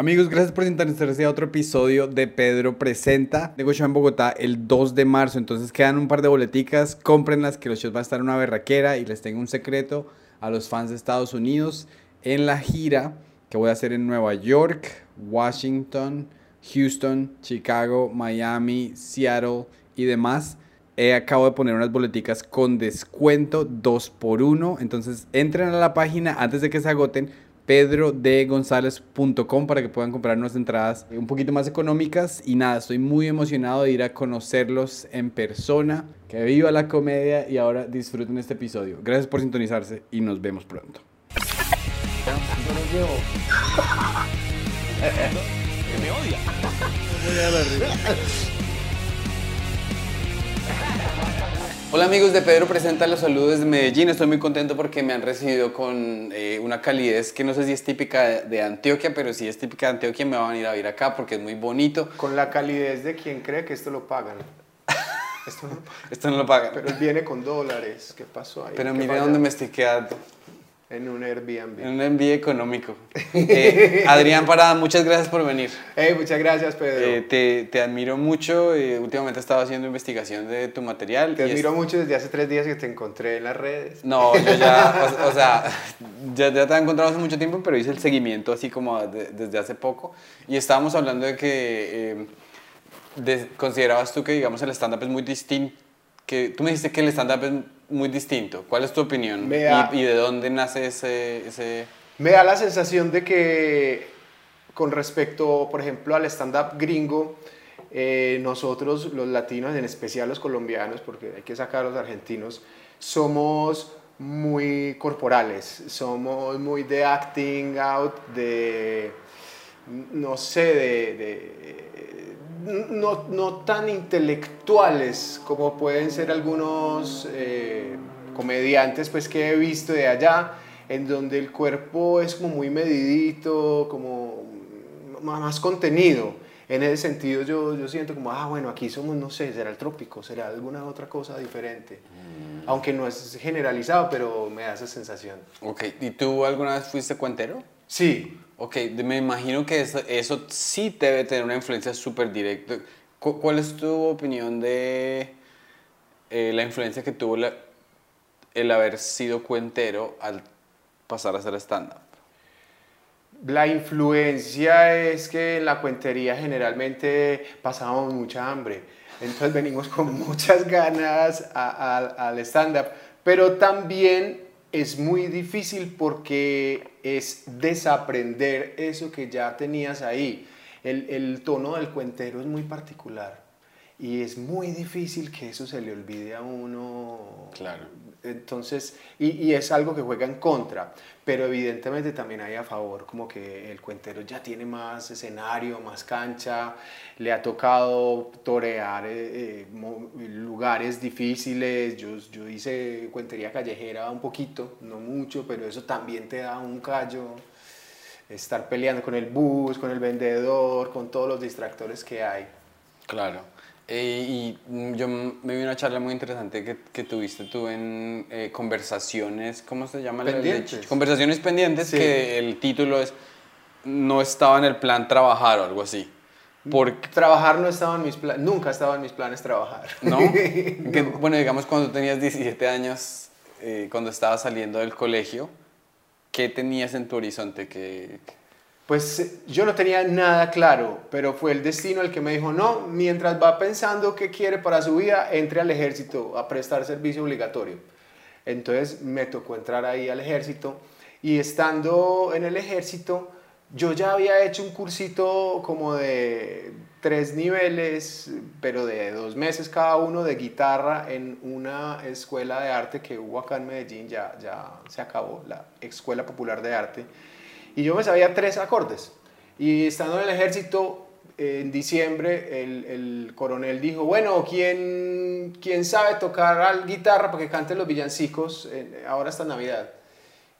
Amigos, gracias por sintonizarse a otro episodio de Pedro Presenta. Tengo show en Bogotá el 2 de marzo, entonces quedan un par de boleticas, cómprenlas que los shows van a estar una berraquera y les tengo un secreto a los fans de Estados Unidos en la gira que voy a hacer en Nueva York, Washington, Houston, Chicago, Miami, Seattle y demás. He acabo de poner unas boleticas con descuento 2 por 1 entonces entren a la página antes de que se agoten pedrodegonzalez.com para que puedan comprar unas entradas un poquito más económicas. Y nada, estoy muy emocionado de ir a conocerlos en persona. Que viva la comedia y ahora disfruten este episodio. Gracias por sintonizarse y nos vemos pronto. me odia. Hola amigos de Pedro Presenta, los saludos desde Medellín. Estoy muy contento porque me han recibido con eh, una calidez que no sé si es típica de, Antioquia, pero si es típica de Antioquia me van a ir a ver acá porque es muy bonito. Con la calidez de quien cree que esto lo pagan. Esto no, esto no lo pagan. Pero viene con dólares. ¿Qué pasó ahí? Pero mire dónde me estoy quedando. En un Airbnb. En un Airbnb económico. Eh, Adrián Parada, muchas gracias por venir. Hey, muchas gracias, Pedro. Eh, te, te, admiro mucho. Eh, últimamente he estado haciendo investigación de tu material. Te admiro mucho desde hace tres días que te encontré en las redes. No, yo ya, o, sea, ya, ya, te he encontrado hace mucho tiempo, pero hice el seguimiento así como desde hace poco. Y estábamos hablando de que considerabas tú que, digamos, el stand-up es muy distinto. Que, tú me dijiste que el stand-up es muy distinto. ¿Cuál es tu opinión? ¿Y, de dónde nace ese, ese...? Me da la sensación de que con respecto, por ejemplo, al stand-up gringo, eh, nosotros los latinos, en especial los colombianos, porque hay que sacar a los argentinos, somos muy corporales, somos muy de acting out, de, no sé, de no, no, tan intelectuales como pueden ser algunos eh, comediantes pues, que he visto de allá, en donde el cuerpo es como muy medidito, como más contenido. En ese sentido yo, yo siento como, ah, bueno, aquí somos, no sé, será el trópico, será alguna otra cosa diferente. Mm. Aunque no es generalizado, pero me da esa sensación. Ok, ¿y tú alguna vez fuiste cuentero? Sí, Ok, me imagino que eso, sí debe tener una influencia súper directa. ¿Cuál es tu opinión de eh, la influencia que tuvo el haber sido cuentero al pasar a ser stand-up? La influencia es que en la cuentería generalmente pasábamos mucha hambre, entonces venimos con muchas ganas al stand-up, pero también es muy difícil porque es desaprender eso que ya tenías ahí. El, el, tono del cuentero es muy particular y es muy difícil que eso se le olvide a uno. Claro. Entonces, y, y, es algo que juega en contra, pero evidentemente también hay a favor, como que el cuentero ya tiene más escenario, más cancha, le ha tocado torear eh, eh, lugares difíciles, yo, yo hice cuentería callejera un poquito, no mucho, pero eso también te da un callo, estar peleando con el bus, con el vendedor, con todos los distractores que hay. Claro. Eh, y yo me vi una charla muy interesante que, que tuviste tú en eh, Conversaciones, ¿cómo se llama? Pendientes. conversaciones pendientes, que el título es No estaba en el plan trabajar o algo así. Porque, trabajar no estaba en mis planes, nunca estaba en mis planes trabajar. ¿No? bueno, digamos cuando tenías 17 años, eh, cuando estabas saliendo del colegio, ¿qué tenías en tu horizonte? que pues eh, yo no tenía nada claro, pero fue el destino el que me dijo, no, mientras va pensando qué quiere para su vida, entre al ejército a prestar servicio obligatorio. Entonces me tocó entrar ahí al ejército y estando en el ejército, yo ya había hecho un cursito como de tres niveles, pero de dos meses cada uno de guitarra en una escuela de arte que hubo acá en Medellín, ya, ya se acabó, la Escuela Popular de Arte y yo me sabía tres acordes. Y estando en el ejército, en diciembre, el, el, coronel dijo, bueno, ¿quién, ¿quién sabe tocar guitarra para que cante los villancicos ahora esta Navidad?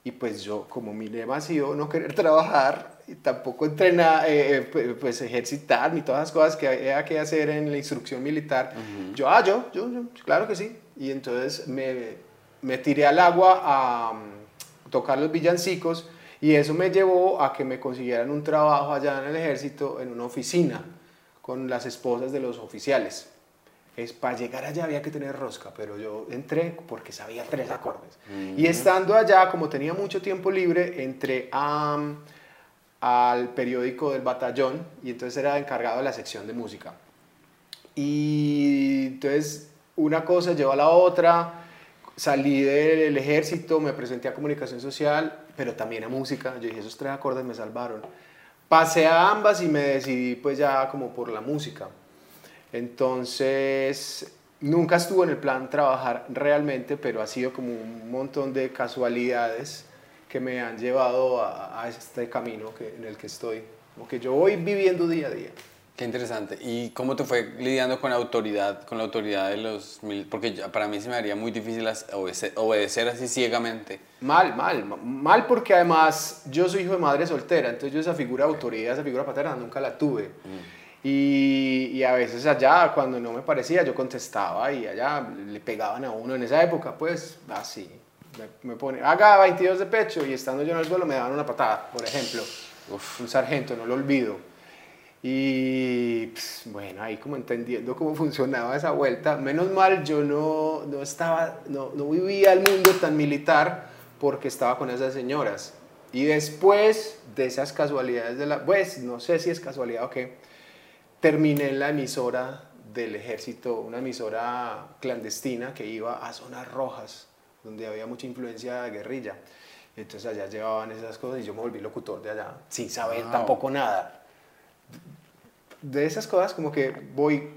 Y pues yo, como mi lema ha sido no querer trabajar y tampoco entrenar, eh, eh, pues ejercitar ni todas las cosas que había que hacer en la instrucción militar, yo, ah, yo, yo, claro que sí. Y entonces me, me tiré al agua a um, tocar los villancicos Y eso me llevó a que me consiguieran un trabajo allá en el ejército, en una oficina, con las esposas de los oficiales. Es, para llegar allá había que tener rosca, pero yo entré porque sabía tres acordes. Y estando allá, como tenía mucho tiempo libre, entré a, al periódico del batallón y entonces era encargado de la sección de música. Y entonces una cosa llevó a la otra, salí del ejército, me presenté a comunicación social, pero también a música. Yo dije, esos tres acordes me salvaron. Pasé a ambas y me decidí pues ya como por la música. Entonces, nunca estuvo en el plan trabajar realmente, pero ha sido como un montón de casualidades que me han llevado a, este camino que, en el que estoy, como que yo voy viviendo día a día. Qué interesante. ¿Y cómo te fue lidiando con la autoridad, con la autoridad de los Porque para mí se me haría muy difícil obedecer, así ciegamente. Mal, mal, mal porque además yo soy hijo de madre soltera, entonces yo esa figura de autoridad, esa figura paterna nunca la tuve. Mm. Y, y, a veces allá, cuando no me parecía, yo contestaba y allá le pegaban a uno en esa época, pues así. Me, me pone, haga 22 de pecho y estando yo en el suelo me daban una patada, por ejemplo. Uf. Un sargento, no lo olvido. Y pues, bueno, ahí como entendiendo cómo funcionaba esa vuelta, menos mal yo no, no estaba, no, no vivía el mundo tan militar porque estaba con esas señoras. Y después de esas casualidades de la, pues no sé si es casualidad o qué, terminé en la emisora del ejército, una emisora clandestina que iba a zonas rojas, donde había mucha influencia de guerrilla. Entonces allá llevaban esas cosas y yo me volví locutor de allá, sin saber tampoco nada de esas cosas como que voy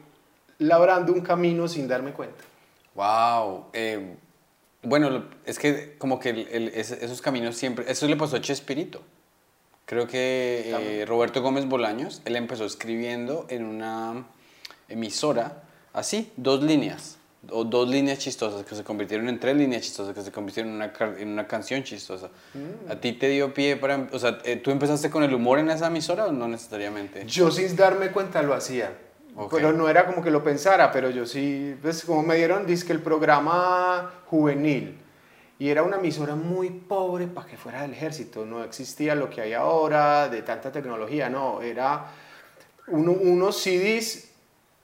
labrando un camino sin darme cuenta. Wow. Eh, bueno, es que como que esos caminos siempre... Eso le pasó a Chespirito. Creo que eh, Roberto Gómez Bolaños, él empezó escribiendo en una emisora, así, dos líneas o dos líneas chistosas que se convirtieron en tres líneas chistosas que se convirtieron en una, en una canción chistosa. Mm. ¿A ti te dio pie para... O sea, eh, ¿tú empezaste con el humor en esa emisora o no necesariamente? Yo sin darme cuenta lo hacía. Pero no era como que lo pensara, pero yo sí, pues como me dieron, dice que el programa juvenil, y era una emisora muy pobre para que fuera del ejército, no existía lo que hay ahora de tanta tecnología, no, era unos CDs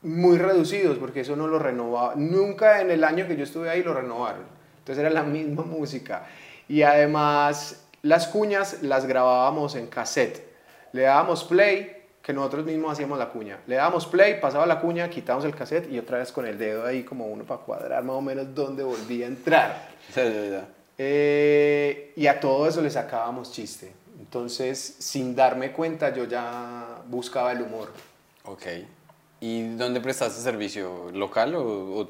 muy reducidos, porque eso no lo renovaba. Nunca en el año que yo estuve ahí lo renovaron. Entonces era la misma música. Y además las cuñas las grabábamos en cassette. Le dábamos play, que nosotros mismos hacíamos la cuña. Le dábamos play, pasaba la cuña, quitábamos el cassette y otra vez con el dedo ahí como uno para cuadrar más o menos dónde volvía a entrar. Eh, y a todo eso le sacábamos chiste. Entonces, sin darme cuenta, yo ya buscaba el humor. Ok. ¿Y dónde prestaste servicio? ¿Local o,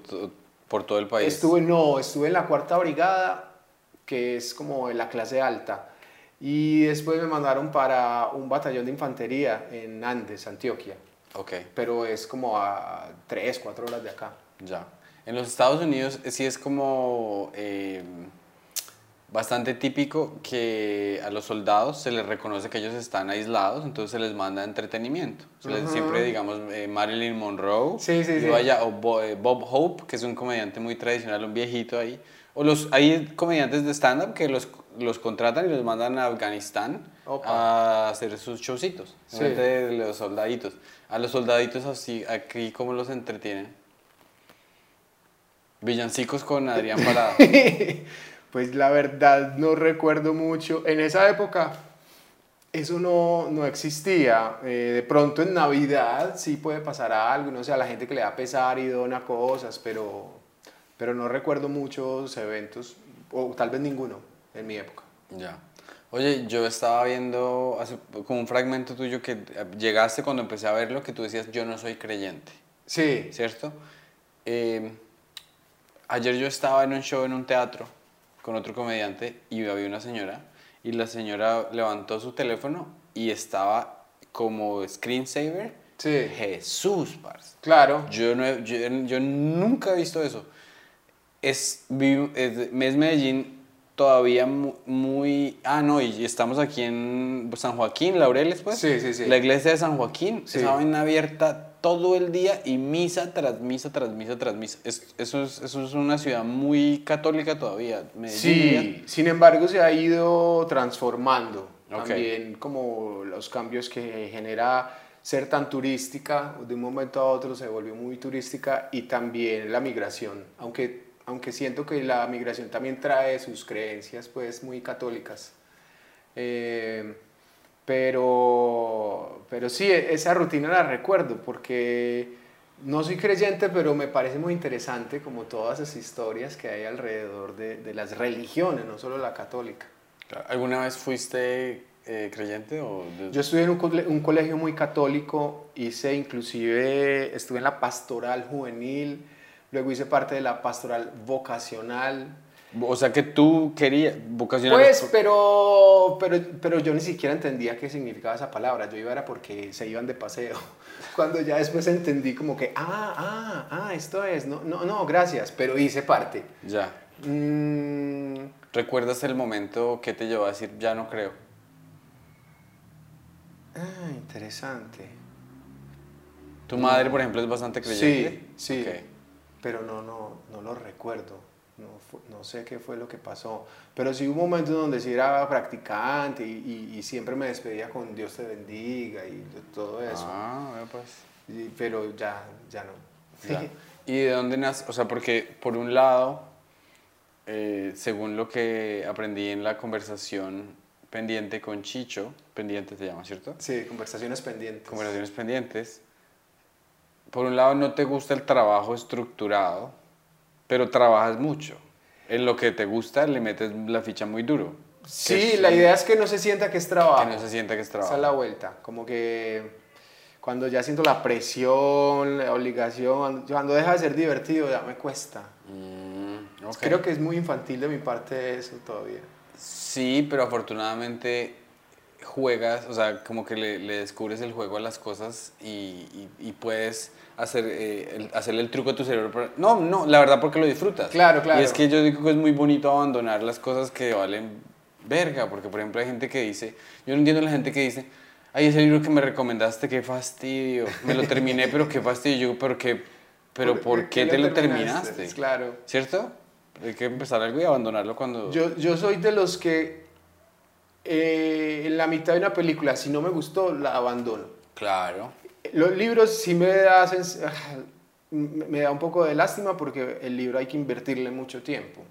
por todo el país? Estuve, no, estuve en la cuarta brigada, que es como la clase alta. Y después me mandaron para un batallón de infantería en Andes, Antioquia. Ok. Pero es como a tres, cuatro horas de acá. Ya. En los Estados Unidos sí es como... Eh, bastante típico que a los soldados se les reconoce que ellos están aislados, entonces se les manda entretenimiento. Siempre, digamos, eh, Marilyn Monroe, sí, sí, vaya, o eh, Bob Hope, que es un comediante muy tradicional, un viejito ahí. O los, hay comediantes de stand-up que los, los contratan y los mandan a Afganistán a hacer sus showcitos, de los soldaditos. A los soldaditos así, aquí, ¿cómo los entretienen? Villancicos con Adrián Parada. Pues la verdad no recuerdo mucho. En esa época eso no, no existía. Eh, de pronto en Navidad sí puede pasar algo, no sé, a la gente que le da pesar y dona cosas, pero, pero no recuerdo muchos eventos, o tal vez ninguno en mi época. Ya. Oye, yo estaba viendo hace, como un fragmento tuyo que llegaste cuando empecé a verlo, que tú decías, yo no soy creyente. Sí. ¿Cierto? Eh, ayer yo estaba en un show en un teatro con otro comediante y había una señora y la señora levantó su teléfono y estaba como screensaver. Sí. Jesús, parce. Claro. Yo, no yo, nunca he visto eso. Es, es, Medellín todavía muy, Ah, no, y estamos aquí en San Joaquín, Laureles, pues. Sí, sí, sí. La iglesia de San Joaquín. Sí. Esa abierta todo el día y misa tras misa tras misa tras misa. Es, eso, es, eso es una ciudad muy católica todavía. sí, sin embargo se ha ido transformando. También como los cambios que genera ser tan turística, de un momento a otro se volvió muy turística y también la migración, aunque, aunque siento que la migración también trae sus creencias pues muy católicas. Eh, pero, pero sí, esa rutina la recuerdo porque no soy creyente, pero me parece muy interesante como todas esas historias que hay alrededor de, de las religiones, no solo la católica. ¿Alguna vez fuiste eh, creyente? O Yo estuve en un, colegio muy católico, hice inclusive, estuve en la pastoral juvenil, luego hice parte de la pastoral vocacional. O sea que tú querías vocacional. Pues, pero, pero, pero yo ni siquiera entendía qué significaba esa palabra. Yo iba era porque se iban de paseo. Cuando ya después entendí como que, ah, ah, ah, esto es, no, no, no, gracias, pero hice parte. Ya. Mm. ¿Recuerdas el momento que te llevó a decir, ya no creo? Ah, interesante. ¿Tu madre, por ejemplo, es bastante creyente? Sí, sí. Pero no, no, no lo recuerdo. No, no, sé qué fue lo que pasó. Pero sí hubo un momento donde sí era practicante y, y, siempre me despedía con Dios te bendiga y todo eso. Ah, pues. pero ya, ya no. ¿Y de dónde nace? O sea, porque por un lado, eh, según lo que aprendí en la conversación pendiente con Chicho, pendiente te llama, ¿cierto? Sí, conversaciones pendientes. Conversaciones pendientes. Por un lado no te gusta el trabajo estructurado, pero trabajas mucho. En lo que te gusta le metes la ficha muy duro. Sí, la idea es que no se sienta que es trabajo. Que no se sienta que es trabajo. Esa es la vuelta. Como que cuando ya siento la presión, la obligación, cuando deja de ser divertido ya me cuesta. Mm, Creo que es muy infantil de mi parte eso todavía. Sí, pero afortunadamente juegas, o sea, como que le, descubres el juego a las cosas y, y, puedes hacer, eh, el, hacerle el truco a tu cerebro. No, no, la verdad porque lo disfrutas. Claro, claro. Y es que yo digo que es muy bonito abandonar las cosas que valen verga, porque por ejemplo hay gente que dice, yo no entiendo a la gente que dice, ay, ese libro que me recomendaste, qué fastidio, me lo terminé, pero qué fastidio, yo, pero qué, pero ¿por, qué, te lo terminaste? Claro. ¿Cierto? Hay que empezar algo y abandonarlo cuando... Yo, yo soy de los que eh, en la mitad de una película, si no me gustó, la abandono. Claro. Los libros sí me hacen... Me da un poco de lástima porque el libro hay que invertirle mucho tiempo.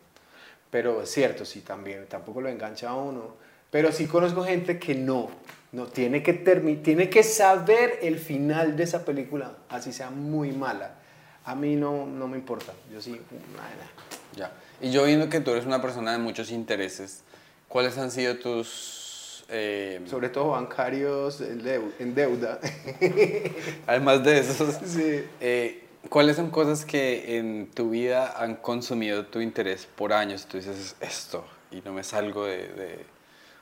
Pero es cierto, sí, también, tampoco lo engancha a uno. Pero sí conozco gente que no, no tiene que, tiene que saber el final de esa película, así sea muy mala. A mí no, no me importa, yo sí, nada. Ya. Y yo viendo que tú eres una persona de muchos intereses, ¿cuáles han sido tus... Eh, Sobre todo bancarios en deuda. Además de eso, sí. Eh, ¿cuáles son cosas que en tu vida han consumido tu interés por años? Tú dices, esto, y no me salgo de,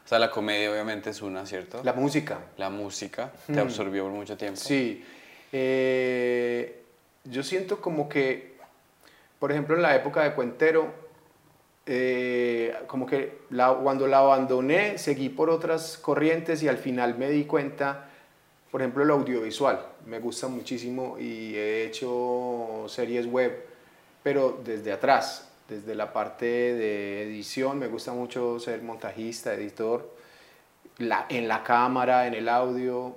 O sea, la comedia obviamente es una, ¿cierto? La música. La música te hmm. absorbió por mucho tiempo. Sí. Eh, yo siento como que por ejemplo, en la época de Cuentero, eh, como que cuando la abandoné, seguí por otras corrientes y al final me di cuenta, por ejemplo, el audiovisual. Me gusta muchísimo y he hecho series web, pero desde atrás, desde la parte de edición, me gusta mucho ser montajista, editor. En la cámara, en el audio,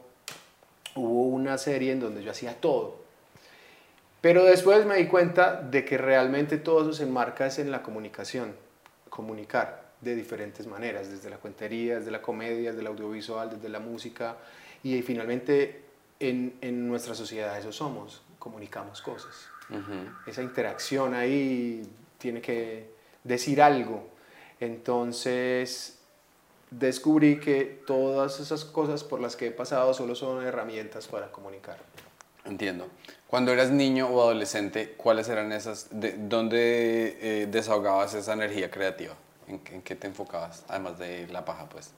hubo una serie en donde yo hacía todo pero después me di cuenta de que realmente todo eso se enmarca es en la comunicación, comunicar de diferentes maneras, desde la cuentería, desde la comedia, desde el audiovisual, desde la música y finalmente en, en nuestra sociedad eso somos, comunicamos cosas. Esa interacción ahí tiene que decir algo. Entonces descubrí que todas esas cosas por las que he pasado solo son herramientas para comunicar. Entiendo. Cuando eras niño o adolescente, ¿cuáles eran esas? De, ¿Dónde eh, desahogabas esa energía creativa? ¿En, qué te enfocabas? Además de la paja, pues.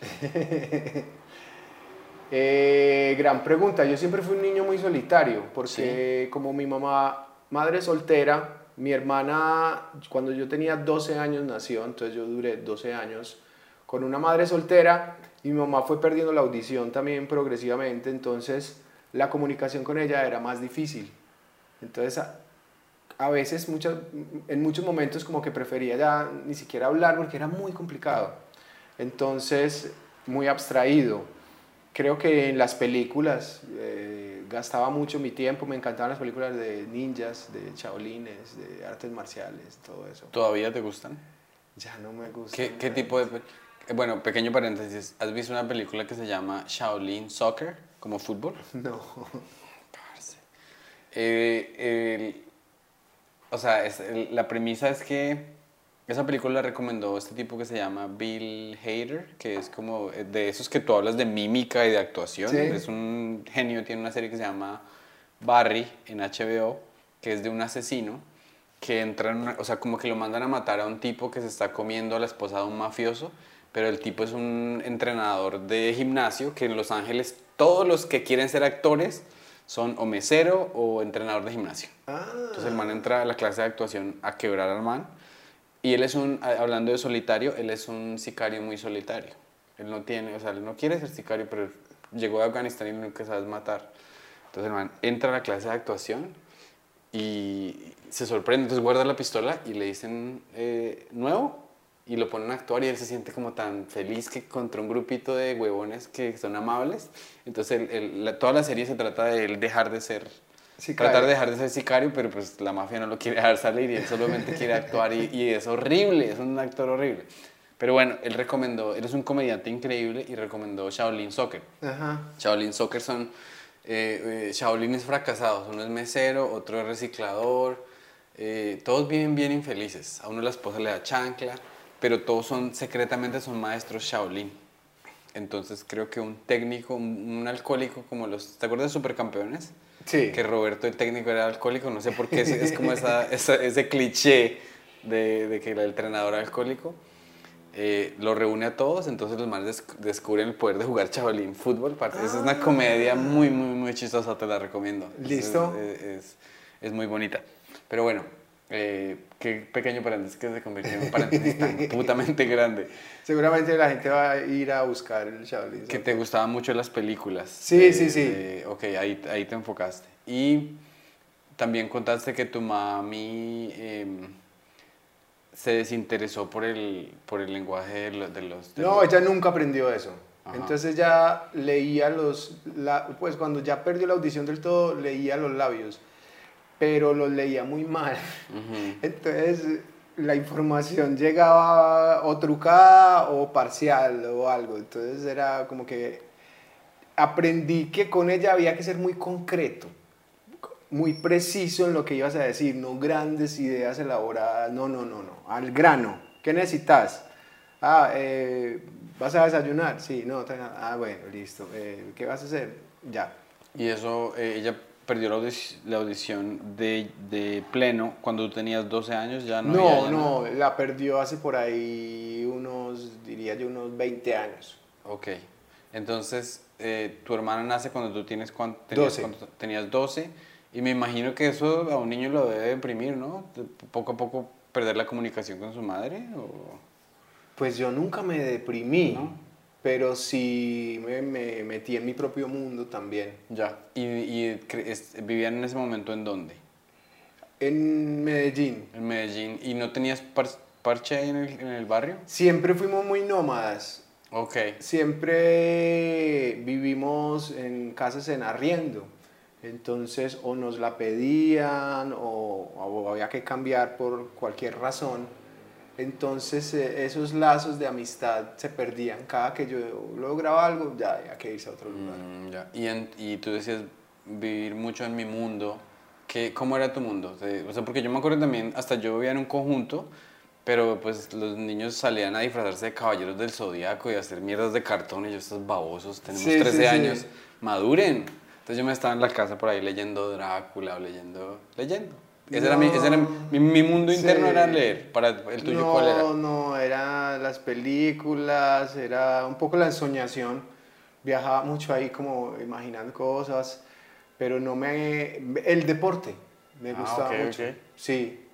Eh, gran pregunta. Yo siempre fui un niño muy solitario, porque como mi mamá, madre soltera, mi hermana, cuando yo tenía 12 años nació, entonces yo duré 12 años con una madre soltera y mi mamá fue perdiendo la audición también progresivamente, entonces la comunicación con ella era más difícil. Entonces, a, veces, en muchos momentos como que prefería ya ni siquiera hablar porque era muy complicado. Entonces, muy abstraído. Creo que en las películas eh, gastaba mucho mi tiempo, me encantaban las películas de ninjas, de chaolines, de artes marciales, todo eso. ¿Todavía te gustan? Ya no me gusta. ¿Qué, qué tipo de... eh, Bueno, pequeño paréntesis. ¿Has visto una película que se llama Shaolin Soccer? Como fútbol. No. Parce. Eh, o sea, es- el- la premisa es que esa película la recomendó este tipo que se llama Bill Hader, que es como eh, de esos que tú hablas de mímica y de actuación. Sí. Es un genio, tiene una serie que se llama Barry en HBO, que es de un asesino que entra en una- o sea, como que lo mandan a matar a un tipo que se está comiendo a la esposa de un mafioso, pero el tipo es un entrenador de gimnasio que en Los Ángeles todos los que quieren ser actores son o mesero o entrenador de gimnasio. Ah, Entonces el man entra a la clase de actuación a quebrar al man y él es un, hablando de solitario, él es un sicario muy solitario. Él no tiene, o sea, él no quiere ser sicario, pero llegó de Afganistán y lo único que sabe es matar. Entonces el man entra a la clase de actuación y se sorprende, entonces guarda la pistola y le dicen, eh, ¿nuevo? Y lo ponen a actuar y él se siente como tan feliz que contra un grupito de huevones que son amables. Entonces el- el- la- toda la serie se trata de él dejar de ser, Sicario. tratar de dejar de ser sicario, pero pues la mafia no lo quiere dejar salir y él solamente quiere actuar y, y es horrible, es un actor horrible. Pero bueno, él recomendó, él es un comediante increíble y recomendó Shaolin Soccer. Ajá. Shaolin Soccer son eh, eh, Shaolines fracasados. Uno es mesero, otro es reciclador. eh, todos viven bien infelices. A uno la esposa le da chancla, pero todos son secretamente son maestros Shaolin. Entonces creo que un técnico, un, un alcohólico como los... ¿Te acuerdas de Supercampeones? Sí. Que Roberto el técnico era alcohólico. No sé por qué es, es como esa, esa- ese cliché de, de que el entrenador era alcohólico. Eh, lo reúne a todos, entonces los manes desc- descubren el poder de jugar chavalín fútbol. Esa es una comedia muy, muy, muy chistosa, te la recomiendo. ¿Listo? Es, es- es muy bonita. Pero bueno, eh, qué pequeño paréntesis que se convirtió en un paréntesis tan putamente grande. Seguramente la gente va a ir a buscar el Shaolin. Que te gustaban mucho las películas. Sí, Eh, sí, sí. eh, ok, ahí, ahí te enfocaste. Y también contaste que tu mami em, se desinteresó por el, por el lenguaje de, lo- de los... de No, los- ella nunca aprendió eso. Ajá. Entonces ya leía los, la- pues cuando ya perdió la audición del todo, leía los labios, pero los leía muy mal. Ujú. Entonces la información llegaba o trucada o parcial o algo. Entonces era como que aprendí que con ella había que ser muy concreto, muy preciso en lo que ibas a decir, no grandes ideas elaboradas, no, no, no, no, al grano. ¿Qué necesitas? Ah, eh, ¿vas a desayunar? Sí, no, ah, bueno, listo. Eh, ¿Qué vas a hacer? Ya. Y eso, eh, ella perdió la, audic- la audición de, de pleno cuando tú tenías 12 años, ya no No, ya no, nada. la perdió hace por ahí unos, diría yo, unos 20 años. Ok. Entonces, eh, tu hermana nace cuando tú tienes cuánto tenías, 12. cuánto- tenías 12 y me imagino que eso a un niño lo debe deprimir, ¿no? Poco a poco perder la comunicación con su madre o... Pues yo nunca me deprimí, ¿No? Pero sí me, me metí en mi propio mundo también. Ya. ¿Y, y cre- es- vivían en ese momento en dónde? En Medellín. En Medellín. ¿Y no tenías par- parche ahí en el, en el barrio? Siempre fuimos muy nómadas. Ok. Siempre vivimos en casas en arriendo. Entonces o nos la pedían o, o había que cambiar por cualquier razón. Entonces eh, esos lazos de amistad se perdían. Cada que yo lograba algo, ya había que irse a otro lugar. Mm, ya. Y, en- y tú decías vivir mucho en mi mundo. ¿Qué, ¿Cómo era tu mundo? O sea, porque yo me acuerdo también, hasta yo vivía en un conjunto, pero pues los niños salían a disfrazarse de caballeros del zodiaco y a hacer mierdas de cartón y yo, estos babosos, tenemos Sí, sí, 13 sí. años, maduren. Entonces yo me estaba en la casa por ahí leyendo Drácula o leyendo, leyendo. Ese era mi, ese era mi, mi mundo Sí. interno era leer. Para el tuyo, no, ¿cuál era? no, eran las películas, era un poco la ensoñación. Viajaba mucho ahí como imaginando cosas, pero no me... El deporte me Ah, gustaba ok, mucho. ok. Sí,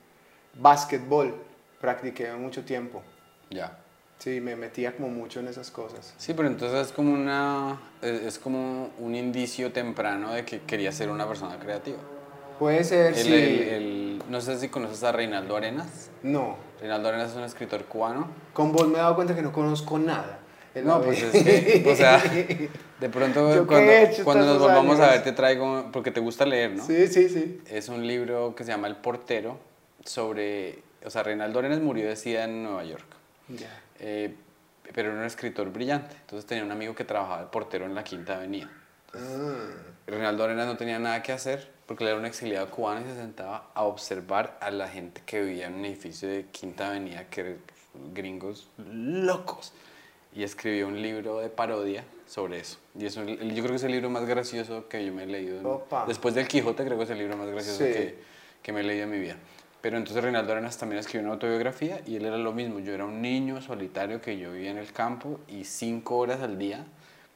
básquetbol, practiqué mucho tiempo. Ya. Sí, me metía como mucho en esas cosas. Sí, pero entonces es como una es como un indicio temprano de que quería ser una persona creativa. Puede ser, El- sí. el- el- no sé si conoces a Reinaldo Arenas. No, Reinaldo Arenas es un escritor cubano. con vos me he dado cuenta que no conozco nada. No, pues es que, o sea, de pronto ¿Yo qué cuando, he cuando nos volvamos a años? ver te traigo, porque te gusta leer, ¿no? Sí, sí, sí. Es un libro que se llama El portero sobre, o sea, Reinaldo Arenas murió de SIDA en Nueva York. Ya. Eh, pero era un escritor brillante. Entonces tenía un amigo que trabajaba de portero en la Quinta Avenida. Mm. Reinaldo Arenas no tenía nada que hacer porque él era un exiliado cubano y se sentaba a observar a la gente que vivía en un edificio de Quinta Avenida, que eran gringos locos. Y escribió un libro de parodia sobre eso. Y es un- yo creo que es el libro más gracioso que yo me he leído. Opa. después del Quijote, creo que es el libro más gracioso Sí. que, que me he leído en mi vida. Pero entonces Reinaldo Arenas también escribió una autobiografía y él era lo mismo. Yo era un niño solitario que yo vivía en el campo y cinco horas al día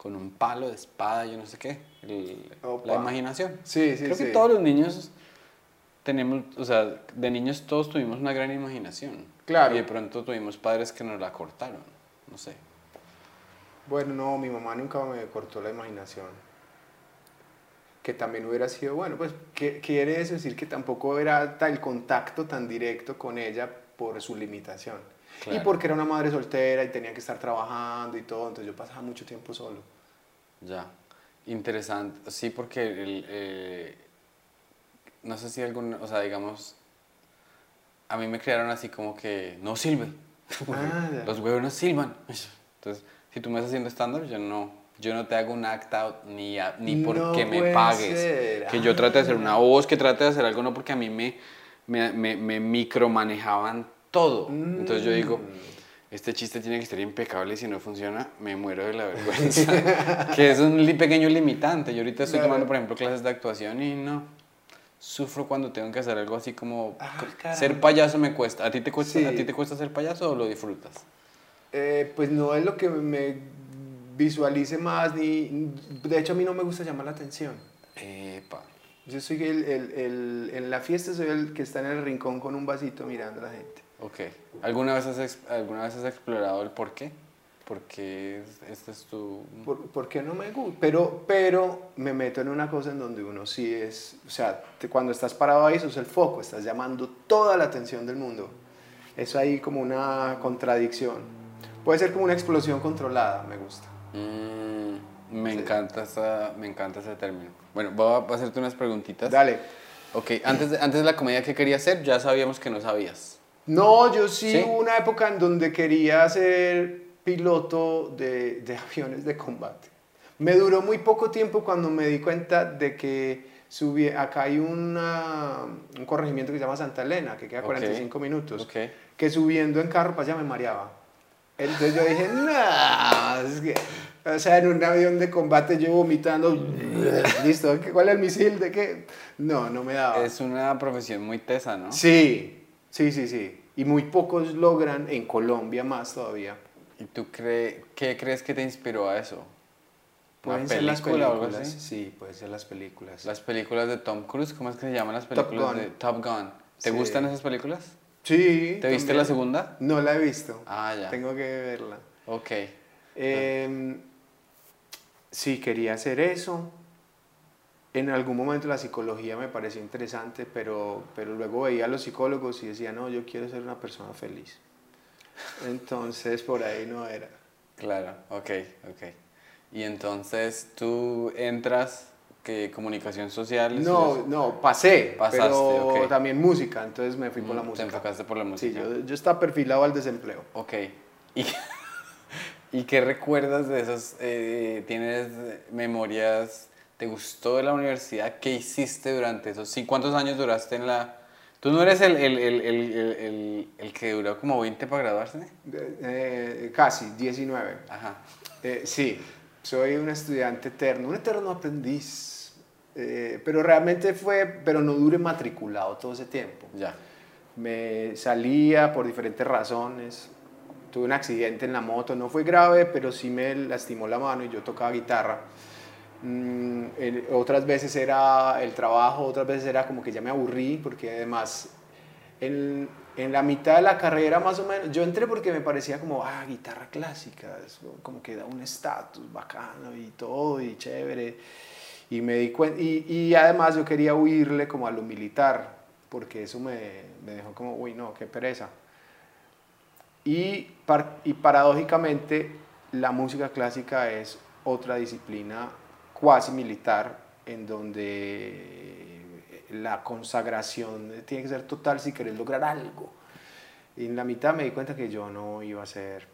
con un palo de espada, yo no sé qué. el- la imaginación. Sí, sí, Creo sí. que todos los niños tenemos, o sea, de niños todos tuvimos una gran imaginación. Claro. Y de pronto tuvimos padres que nos la cortaron. No sé. Bueno, no, mi mamá nunca me cortó la imaginación. Que también hubiera sido, bueno, pues ¿qué- quiere eso decir que tampoco era tal contacto tan directo con ella por su limitación. Y Claro. porque era una madre soltera y tenía que estar trabajando y todo, entonces yo pasaba mucho tiempo solo. Ya. Interesante. Sí, porque el, eh, no sé si algún, o sea, digamos, a mí me crearon así como que no sirve. Ah. Los huevos no silban. Entonces, si tú me estás haciendo stand-up, yo no, yo no te hago un act out ni, a- ni No porque me pagues. ser. Que yo trate de hacer Ah. una voz, que trate de hacer algo, no porque a mí me, me, me, me micromanejaban todo. Entonces yo digo, Mm. Este chiste tiene que ser impecable y si no funciona, me muero de la vergüenza. que es un pequeño limitante. Yo ahorita estoy tomando, por ejemplo, clases de actuación y no. Sufro cuando tengo que hacer algo así como... Ah, ser payaso me cuesta. ¿A ti, te cuesta Sí. ¿A ti te cuesta ser payaso o lo disfrutas? Eh, pues no es lo que me visualice más, ni... De hecho, a mí no me gusta llamar la atención. Epa. Yo soy el, el, el- en la fiesta soy el que está en el rincón con un vasito mirando a la gente. Ok. ¿Alguna vez has, alguna vez has explorado el por qué? ¿Por qué es- este es tu...? ¿Por, por qué no me gusta? Pero, pero me meto en una cosa en donde uno sí es, o sea, te- cuando estás parado ahí sos el foco, estás llamando toda la atención del mundo. Es ahí como una contradicción. Puede ser como una explosión controlada, me gusta. Mm, me, encanta esa, me encanta ese término. Bueno, voy a hacerte unas preguntitas. Dale. Ok, antes de, antes de la comedia que quería hacer, ya sabíamos que no sabías. No, yo sí, ¿Sí? hubo una época en donde quería ser piloto de, de aviones de combate. Me duró muy poco tiempo cuando me di cuenta de que subí, acá hay una, un corregimiento que se llama Santa Elena, que queda Ok. 45 minutos, Ok. que subiendo en carro para allá me mareaba. Entonces yo dije, no, es que, o sea, en un avión de combate yo vomitando, listo, ¿qué- ¿cuál es el misil? ¿De qué? No, no me daba. Es una profesión muy tesa, ¿no? Sí, sí, sí, sí. Y muy pocos logran, en Colombia más todavía. ¿Y tú cree, qué crees que te inspiró a eso? ¿Una Pueden ser las películas. Sí, pueden ser las películas. Las películas de Tom Cruise, ¿cómo es que se llaman las Top películas Gun. de Top Gun? ¿Te Sí. gustan esas películas? Sí. ¿Te viste la segunda? No la he visto. Ah, ya. Tengo que verla. Ok. Em, sí, quería hacer eso. En algún momento la psicología me pareció interesante, pero, pero luego veía a los psicólogos y decía, no, yo quiero ser una persona feliz. Entonces por ahí no era. Claro, ok, ok. Y entonces tú entras, que comunicación social. No, no, pasé, Pasaste, pero ok. también música, entonces me fui por la Mm, Te música. enfocaste por la Sí, música. yo, yo estaba perfilado al desempleo. Ok. ¿Y, ¿Y qué recuerdas de esos? eh, ¿Tienes memorias? ¿Te gustó de la universidad? ¿Qué hiciste durante esos? sí, ¿Cuántos años duraste en la...? ¿Tú no eres el, el, el, el, que duró como 20 para graduarse? Eh, eh, casi, 19. Ajá. Eh, sí, soy un estudiante eterno, un eterno aprendiz. Eh, pero realmente fue, pero no duré matriculado todo ese tiempo. Ya. Me salía por diferentes razones. Tuve un accidente en la moto, no fue grave, pero sí me lastimó la mano y yo tocaba guitarra. Mm, en- otras veces era el trabajo, otras veces era como que ya me aburrí, porque además en, en la mitad de la carrera más o menos, yo entré porque me parecía como, ah, guitarra clásica, es como que da un estatus bacano y todo, y chévere. Y me di cuenta, y, y además yo quería huirle como a lo militar, porque eso me, me dejó como, uy, no, qué pereza. Y, par- y paradójicamente, la música clásica es otra disciplina cuasi militar en donde la consagración tiene que ser total si querés lograr algo. Y en la mitad me di cuenta que yo no iba a ser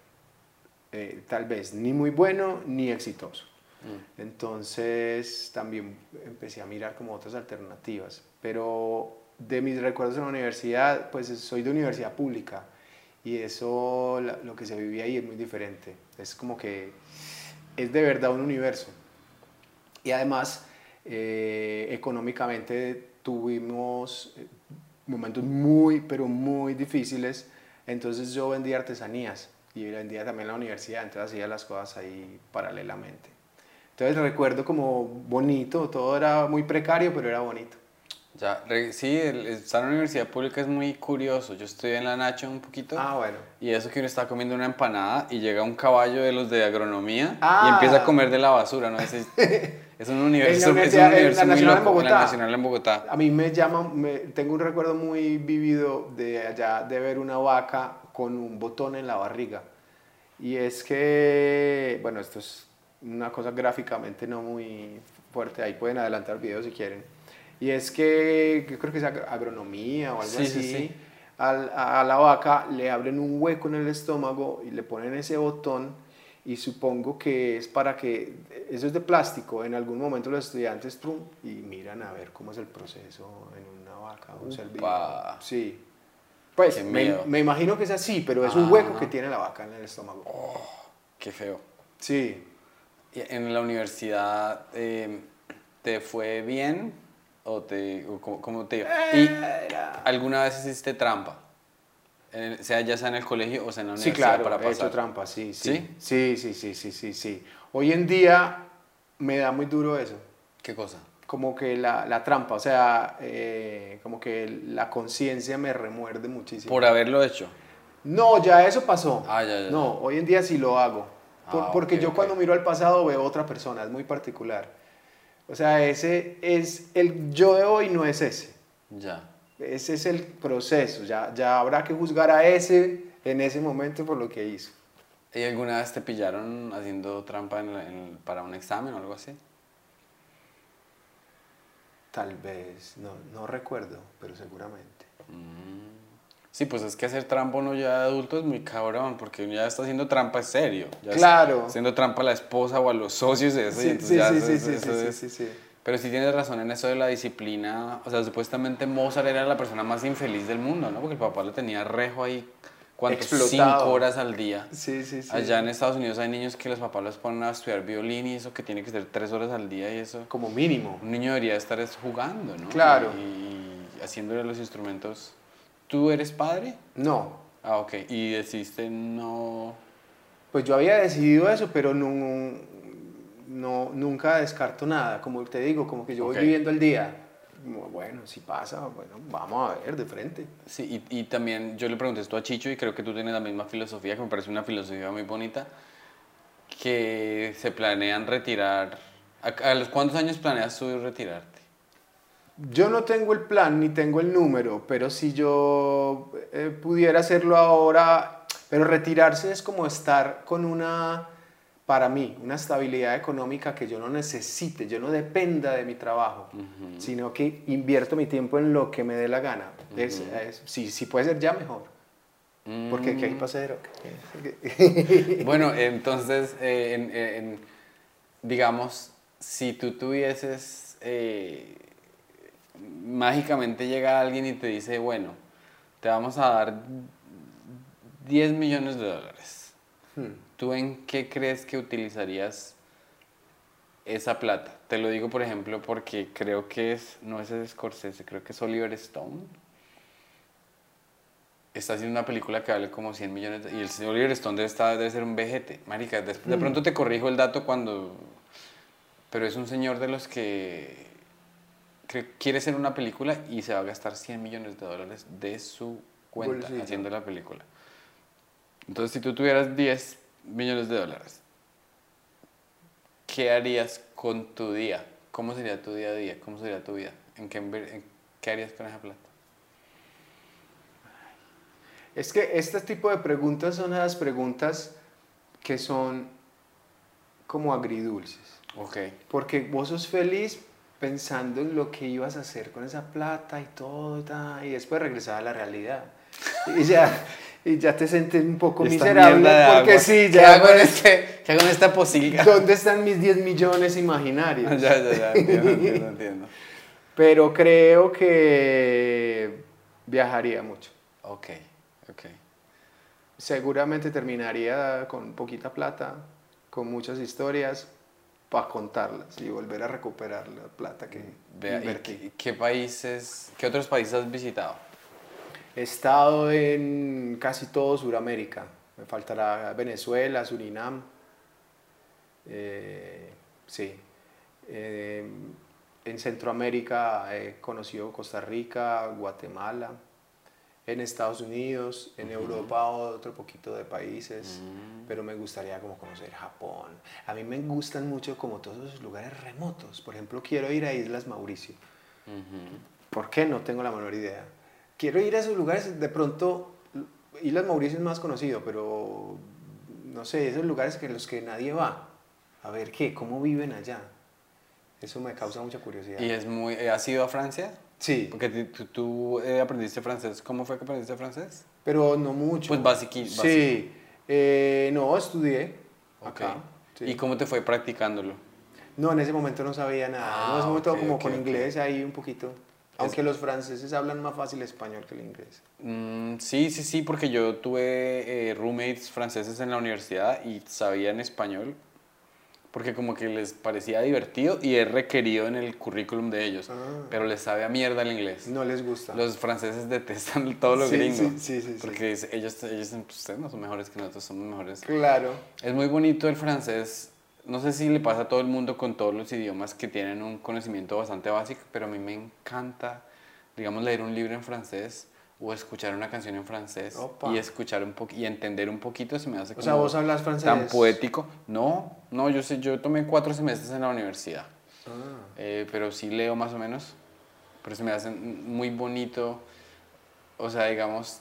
eh, tal vez ni muy bueno ni exitoso. Mm. Entonces también empecé a mirar como otras alternativas. Pero de mis recuerdos en la universidad, pues soy de universidad pública y eso, lo que se vivía ahí es muy diferente. Es como que es de verdad un universo. Y además, eh, económicamente tuvimos eh, momentos muy, pero muy difíciles. Entonces yo vendía artesanías y vendía también la universidad, entonces hacía las cosas ahí paralelamente. Entonces recuerdo como bonito, todo era muy precario, pero era bonito. Ya, sí, estar en la universidad pública es muy curioso. Yo estoy en la Nacho un poquito. Ah, bueno. Y eso que uno está comiendo una empanada y llega un caballo de los de agronomía y empieza a comer de la basura, ¿no? Es, es un universo, es un universo muy loco, en la Nacional en Bogotá. A mí me llama, tengo un recuerdo muy vivido de allá de ver una vaca con un botón en la barriga. Y es que, bueno, esto es una cosa gráficamente no muy fuerte, ahí pueden adelantar el video si quieren y es que, yo creo que es agronomía o algo así. A, la vaca le abren un hueco en el estómago y le ponen ese botón y supongo que es para que, eso es de plástico, en algún momento los estudiantes trum, y miran a ver cómo es el proceso en una vaca, un ser Sí. Pues me, me, imagino que es así, pero es un hueco que tiene la vaca en el estómago. Oh, qué feo. Sí. ¿En la universidad eh, te fue bien? ¿O te, cómo, te ¿Y alguna vez hiciste trampa? Sea ya sea en el colegio o sea en la universidad sí, claro, para pasar. he hecho trampa, sí, sí. ¿Sí? Sí, sí, sí, sí, sí, Hoy en día me da muy duro eso. ¿Qué cosa? Como que la, la trampa, o sea, eh, como que la conciencia me remuerde muchísimo. ¿Por haberlo hecho? No, ya eso pasó. Ah, ya, ya. No, hoy en día sí lo hago. Ah, porque yo cuando miro al pasado veo otra persona, es muy particular. O sea, ese es el yo de hoy, no es ese. Ya. Ese es el proceso. Ya, ya habrá que juzgar a ese en ese momento por lo que hizo. ¿Y alguna vez te pillaron haciendo trampa para un examen o algo así? Tal vez, no, no recuerdo, pero seguramente. Mm. Sí, pues es que hacer trampa uno ya de adulto es muy cabrón, porque uno ya está haciendo trampa es serio. Ya claro. haciendo trampa a la esposa o a los socios de eso. Sí, sí, sí, sí, sí, sí, Pero sí tienes razón en eso de la disciplina. O sea, supuestamente Mozart era la persona más infeliz del mundo, ¿no? Porque el papá le tenía rejo ahí. ¿Cuántos? Cinco horas al día. Sí, sí, sí. Allá en Estados Unidos hay niños que los papás los ponen a estudiar violín y eso que tiene que ser tres horas al día y eso. Como mínimo. Un niño debería estar jugando, ¿no? Claro. Y, y haciéndole los instrumentos ¿Tú eres padre? No. Ah, ok. ¿Y decidiste no...? Pues yo había decidido eso, pero no, no, nunca descarto nada. Como te digo, como que yo voy viviendo el día. Bueno, si pasa, bueno, vamos a ver de frente. Sí, y, y, también yo le pregunté esto a Chicho y creo que tú tienes la misma filosofía, que me parece una filosofía muy bonita, que se planean retirar. ¿A, a los cuántos años planeas tú retirarte? Yo no tengo el plan ni tengo el número, pero si yo eh, pudiera hacerlo ahora, pero retirarse es como estar con una, para mí, una estabilidad económica que yo no necesite, yo no dependa de mi trabajo, sino que invierto mi tiempo en lo que me dé la gana. si, puede ser ya, mejor. Porque ¿qué hay para hacer? bueno, entonces, eh, digamos, si tú tuvieses... Eh, mágicamente llega alguien y te dice, bueno, te vamos a dar 10 millones de dólares. ¿Tú en qué crees que utilizarías esa plata? Te lo digo, por ejemplo, porque creo que es, no es Scorsese, creo que es Oliver Stone. Está haciendo una película que vale como 100 millones y el señor Oliver Stone debe, estar, debe ser un vejete. Marica, de, de hmm. pronto te corrijo el dato cuando... Pero es un señor de los que quiere hacer una película y se va a gastar 100 millones de dólares de su cuenta haciendo la película. Entonces, si tú tuvieras 10 millones de dólares, ¿qué harías con tu día? ¿Cómo sería tu día a día? ¿Cómo sería tu vida? ¿En qué, qué harías con esa plata? Es que este tipo de preguntas son las preguntas que son como agridulces. Ok. Porque vos sos feliz pensando en lo que ibas a hacer con esa plata y todo y tal, y después regresar a la realidad. Y ya, y ya te sientes un poco Esta miserable porque sí, ¿Qué ya... hago, en este, ¿Qué hago en esta posilga? ¿Dónde están mis 10 millones imaginarios? ya, ya, ya, entiendo, entiendo, entiendo. Pero creo que viajaría mucho. Ok, ok. Seguramente terminaría con poquita plata, con muchas historias para contarlas y volver a recuperar la plata que Vea, ¿y invertí. qué, qué países, qué otros países has visitado? He estado en casi todo Sudamérica. Me faltará Venezuela, Surinam. eh, sí. Eh, en Centroamérica he conocido Costa Rica, Guatemala. En Estados Unidos, en Europa otro poquito de países, pero me gustaría como conocer Japón. A mí me gustan mucho como todos esos lugares remotos. Por ejemplo, quiero ir a Islas Mauricio. ¿Por qué? No tengo la menor idea. Quiero ir a esos lugares, de pronto, Islas Mauricio es más conocido, pero no sé, esos lugares que los que nadie va. A ver qué, cómo viven allá. Eso me causa mucha curiosidad. ¿Y es muy, eh, has ido a Francia? Sí, Porque tú, tú, eh, aprendiste francés. ¿Cómo fue que aprendiste francés? pero no mucho. Pues basiqui- Sí, eh, no, estudié acá. Ok. sí. ¿Y cómo te fue practicándolo? No, en ese momento no sabía nada. Ah, no, en ese momento ok, como ok, con inglés ahí un poquito. Aunque los franceses hablan más fácil español que el inglés. Mm, sí, sí, sí, porque yo tuve eh, roommates franceses en la universidad y sabían español porque como que les parecía divertido y es requerido en el currículum de ellos, Ah. pero les sabe a mierda el inglés. No les gusta. Los franceses detestan todo lo Sí, gringo. sí, sí, sí, sí. Porque es- ellos, ellos dicen, "Pues ustedes no son mejores que nosotros, somos mejores. Claro. Es muy bonito el francés. No sé si le pasa a todo el mundo con todos los idiomas que tienen un conocimiento bastante básico, pero a mí me encanta, digamos, leer un libro en francés o escuchar una canción en francés Opa. y escuchar un poco y entender un poquito se me hace O como sea, vos hablas francés. tan poético. No, no, yo sé, yo tomé cuatro semestres en la universidad, Ah. eh, pero sí leo más o menos. Pero se me hace muy bonito, o sea, digamos,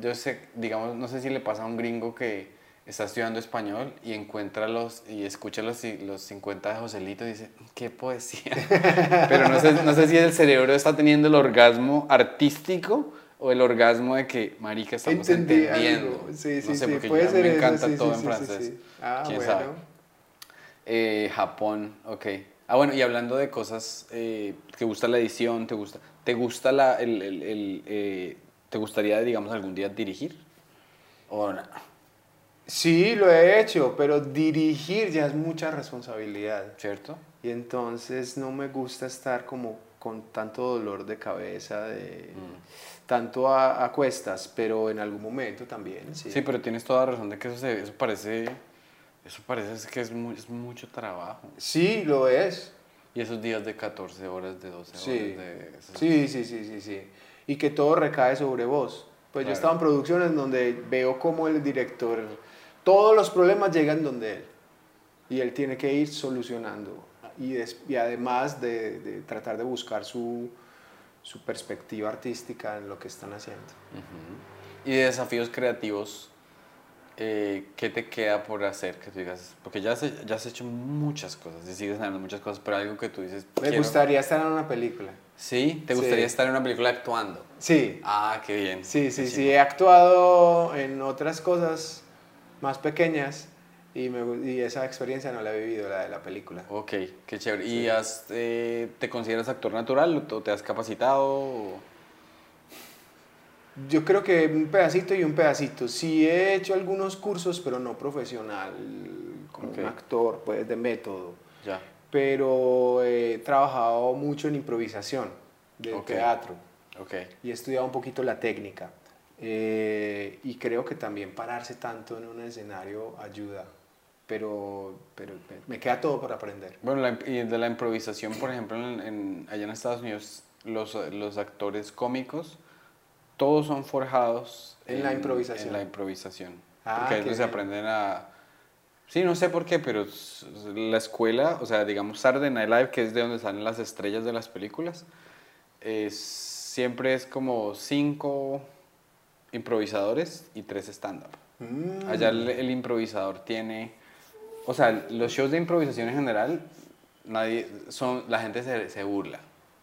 yo sé, digamos, no sé si le pasa a un gringo que está estudiando español y encuentra los y escucha los, los 50 de Joselito y dice, qué poesía. Pero no sé, no sé si el cerebro está teniendo el orgasmo artístico o el orgasmo de que, marica, estamos Entendí entendiendo. algo. Sí, sí, no sé, sí. porque Puede ya ser me eso, encanta sí, todo sí, en francés. Ah, ¿Quién bueno. sabe? Eh, Japón, ok. Ah, bueno, y hablando de cosas, eh, ¿te gusta la edición? ¿Te gusta, te gusta la, el, el- el, eh, ¿te gustaría, digamos, algún día dirigir? ¿O no? Sí, lo he hecho, pero dirigir ya es mucha responsabilidad. ¿Cierto? Y entonces no me gusta estar como con tanto dolor de cabeza, de Mm. tanto a, a cuestas, pero en algún momento también, sí. Sí. pero tienes toda la razón de que eso, se- eso parece, eso parece que es, mu- es mucho trabajo. Sí, lo es. Y esos días de 14 horas, de 12 Sí. horas, de... Sí, sí, sí, sí, sí. Y que todo recae sobre vos. Pues yo Claro. he estado en producciones donde veo cómo el director, todos los problemas llegan donde él. Y él tiene que ir solucionando. Y, des- y además de, de tratar de buscar su, su perspectiva artística en lo que están haciendo. Y de desafíos creativos, eh, ¿qué te queda por hacer? Que tú digas, porque ya has, ya has hecho muchas cosas y sigues haciendo muchas cosas, pero algo que tú dices, Me quiero- gustaría estar en una película. ¿Sí? ¿Te Sí. gustaría estar en una película actuando? Sí, Ah, qué bien. sí, sí, Qué sí. chimba. He actuado en otras cosas más pequeñas y, me, y esa experiencia no la he vivido, la de la película. Ok, qué chévere. ¿Y has, eh, te consideras actor natural o te has capacitado? o- Yo creo que un pedacito y un pedacito. Sí he hecho algunos cursos, pero no profesional, como Ok. un actor, pues de método. Ya. Pero he trabajado mucho en improvisación de Ok. teatro Ok. y he estudiado un poquito la técnica. Eh, y creo que también pararse tanto en un escenario ayuda. Pero, pero me- queda todo por aprender. Bueno, la, y de la improvisación, por ejemplo, en, en- allá en Estados Unidos, los, los actores cómicos, todos son forjados En la improvisación. En la improvisación. Ah, porque donde se aprenden a... Sí, no sé por qué, pero la escuela, o sea, digamos Saturday Night Live, que es de donde salen las estrellas de las películas, es- siempre es como cinco improvisadores y tres stand-up. Mm. Allá el, el improvisador tiene o sea, los shows de improvisación en general, nadie, son, la gente se, se burla.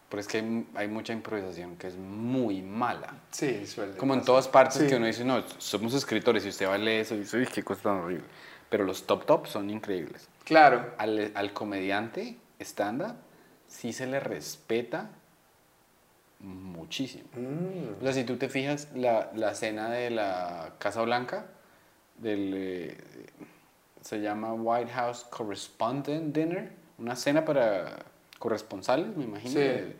Pero es que hay, hay mucha improvisación que es muy mala. Sí, suele Como en todas partes Sí. que uno dice, no, somos escritores y usted va a leer eso y dice, qué cosa tan horrible. Pero los top top son increíbles. Claro. Al, al comediante stand-up sí se le respeta muchísimo. Mm. O sea, si tú te fijas, la, la cena de la Casa Blanca, del, eh, se llama White House Correspondent Dinner, una cena para corresponsales, me imagino. Sí. Eh,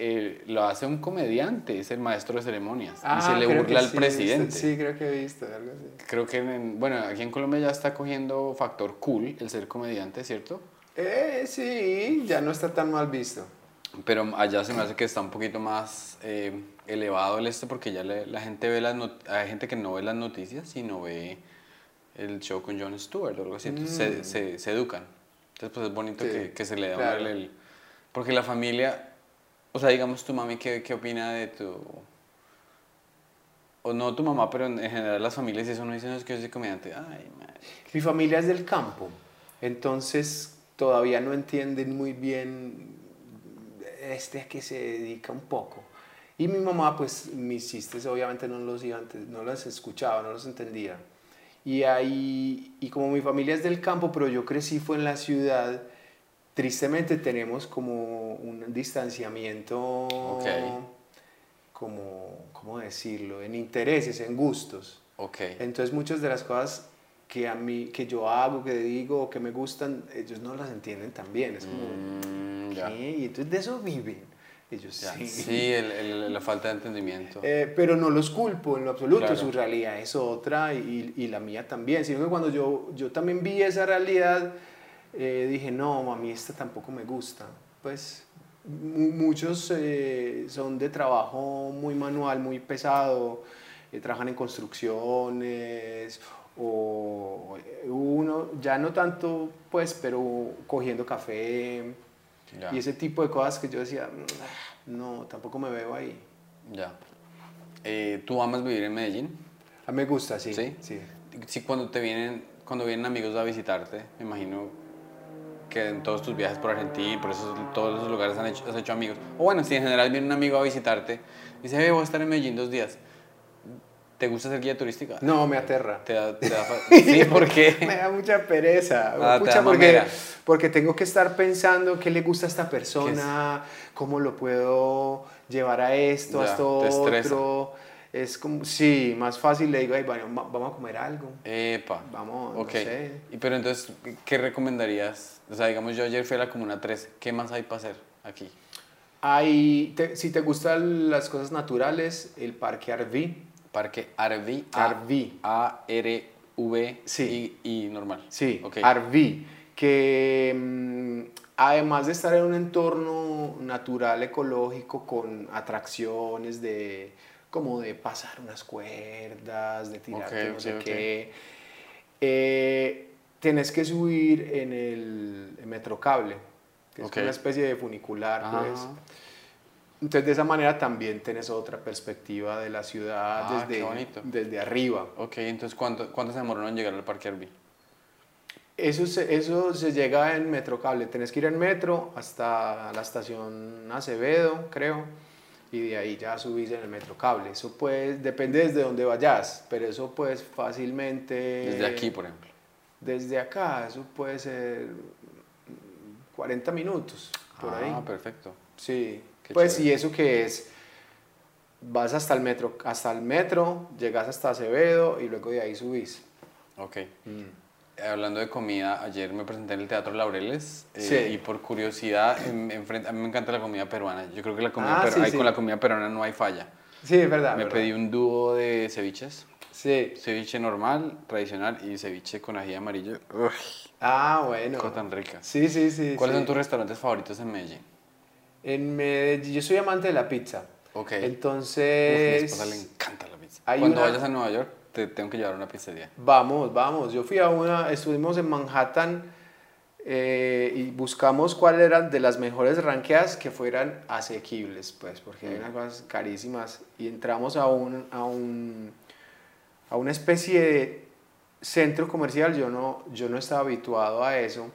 eh, lo hace un comediante, es el maestro de ceremonias. y Ah, se le burla al sí, presidente. Sí, creo que he visto algo así. Creo que, en- bueno, aquí en Colombia ya está cogiendo factor cool el ser comediante, ¿cierto? Eh, sí, ya no está tan mal visto. Pero allá se me hace que está un poquito más eh, elevado el este porque ya le- la gente ve las hay gente que no ve las noticias sino ve el show con Jon Stewart o algo así, entonces se, se, se educan. Entonces pues es bonito Sí, que, que se le da claro. el, el- Porque la familia, o sea, digamos tu mami, ¿qué, qué opina de tu... O no tu mamá, pero en, en general las familias, y eso no dicen, no, es que yo soy comediante. Ay, madre. Mi familia es del campo, entonces todavía no entienden muy bien este a qué se dedica un poco. Y mi mamá, pues mis chistes obviamente no los, iba, no los escuchaba, no los entendía. Y, ahí, y como mi familia es del campo, pero yo crecí fue en la ciudad, tristemente tenemos como un distanciamiento, Ok. como, ¿cómo decirlo?, en intereses, en gustos. Ok. Entonces muchas de las cosas que a mí, que yo hago, que digo, que me gustan, ellos no las entienden tan bien. Es como, Mm, ya. ¿qué? Y entonces de eso viven. Ellos Ya. sí. Sí, el- el- la falta de entendimiento. Eh, pero no los culpo en lo absoluto, Claro. su realidad es otra y, y la mía también, sino que cuando yo, yo también vi esa realidad, eh, dije, no, a mí esta tampoco me gusta. Pues mu- muchos eh, son de trabajo muy manual, muy pesado, eh, trabajan en construcciones o eh, uno, ya no tanto, pues, pero cogiendo café Ya. y ese tipo de cosas que yo decía, "Mm, no, tampoco me veo ahí. Ya. Eh, ¿Tú amas vivir en Medellín? A mí me gusta, sí. ¿Sí? sí. Sí, cuando te vienen, cuando vienen amigos a visitarte, me imagino que en todos tus viajes por Argentina y por esos, todos esos lugares han hecho, has hecho amigos. O bueno, si en general viene un amigo a visitarte, dice, "Ve, voy a estar en Medellín dos días. ¿Te gusta ser guía turística? No, me aterra. ¿Te da, te da sí, ¿por me da mucha pereza. Ah, te Pucha, da porque, porque tengo que estar pensando qué le gusta a esta persona, cómo lo puedo llevar a esto, a Ya, esto te otro. Es como, sí, más fácil le digo, "Ay, bueno, va- vamos a comer algo. Epa. Vamos, no Ok. sé. Y, pero entonces, ¿qué recomendarías? O sea, digamos, yo ayer fui a la Comuna 13. ¿Qué más hay para hacer aquí? Hay, te- si te gustan las cosas naturales, el parque Arví. Parque Arvi. Arví. A-R-V Sí. y, y normal. Sí, Ok. Arví, que mm, además de estar en un entorno natural, ecológico, con atracciones de como de pasar unas cuerdas, de tirarte no sé qué, eh, tenés que subir en el metrocable, que es una especie de funicular, pues. Entonces de esa manera también tenés otra perspectiva de la ciudad Ah, desde, arriba. Ok, entonces, ¿cuánto, ¿cuánto se demoraron en llegar al Parque Arvi? Eso se, eso se llega en Metrocable. Tenés que ir en metro hasta la estación Acevedo, creo, y de ahí ya subís en el Metrocable. Eso pues, depende desde dónde vayas, pero eso pues fácilmente... Desde aquí, por ejemplo. Desde acá, eso puede ser 40 minutos, por ah, ahí. perfecto. Sí, Qué pues chévere. y eso que es, vas hasta el metro, hasta el metro, llegas hasta Acevedo y luego de ahí subís. Ok. Hablando de comida, ayer me presenté en el Teatro Laureles eh, Sí. y por curiosidad, en- enfrente- a mí me encanta la comida peruana. Yo creo que la comida Ah, sí, sí. con la comida peruana no hay falla. Sí, es verdad. me verdad. pedí un dúo de ceviches. Sí. Ceviche normal, tradicional y ceviche con ají amarillo. Uy, Ah, bueno. cosa tan rica. Sí, sí, sí. ¿Cuáles son tus restaurantes favoritos en Medellín? En Medellín, yo soy amante de la pizza. Ok. Uf, a mi Entonces, esposa le encanta la pizza. hay Cuando una- vayas a Nueva York, te tengo que llevar a una pizzería. vamos, vamos. Yo fui a una, estuvimos en Manhattan eh, y buscamos cuáles eran de las mejores ranqueadas que fueran asequibles, pues, porque hay unas cosas carísimas. Y entramos a un, a un, a una especie de centro comercial yo no, yo no estaba habituado a eso.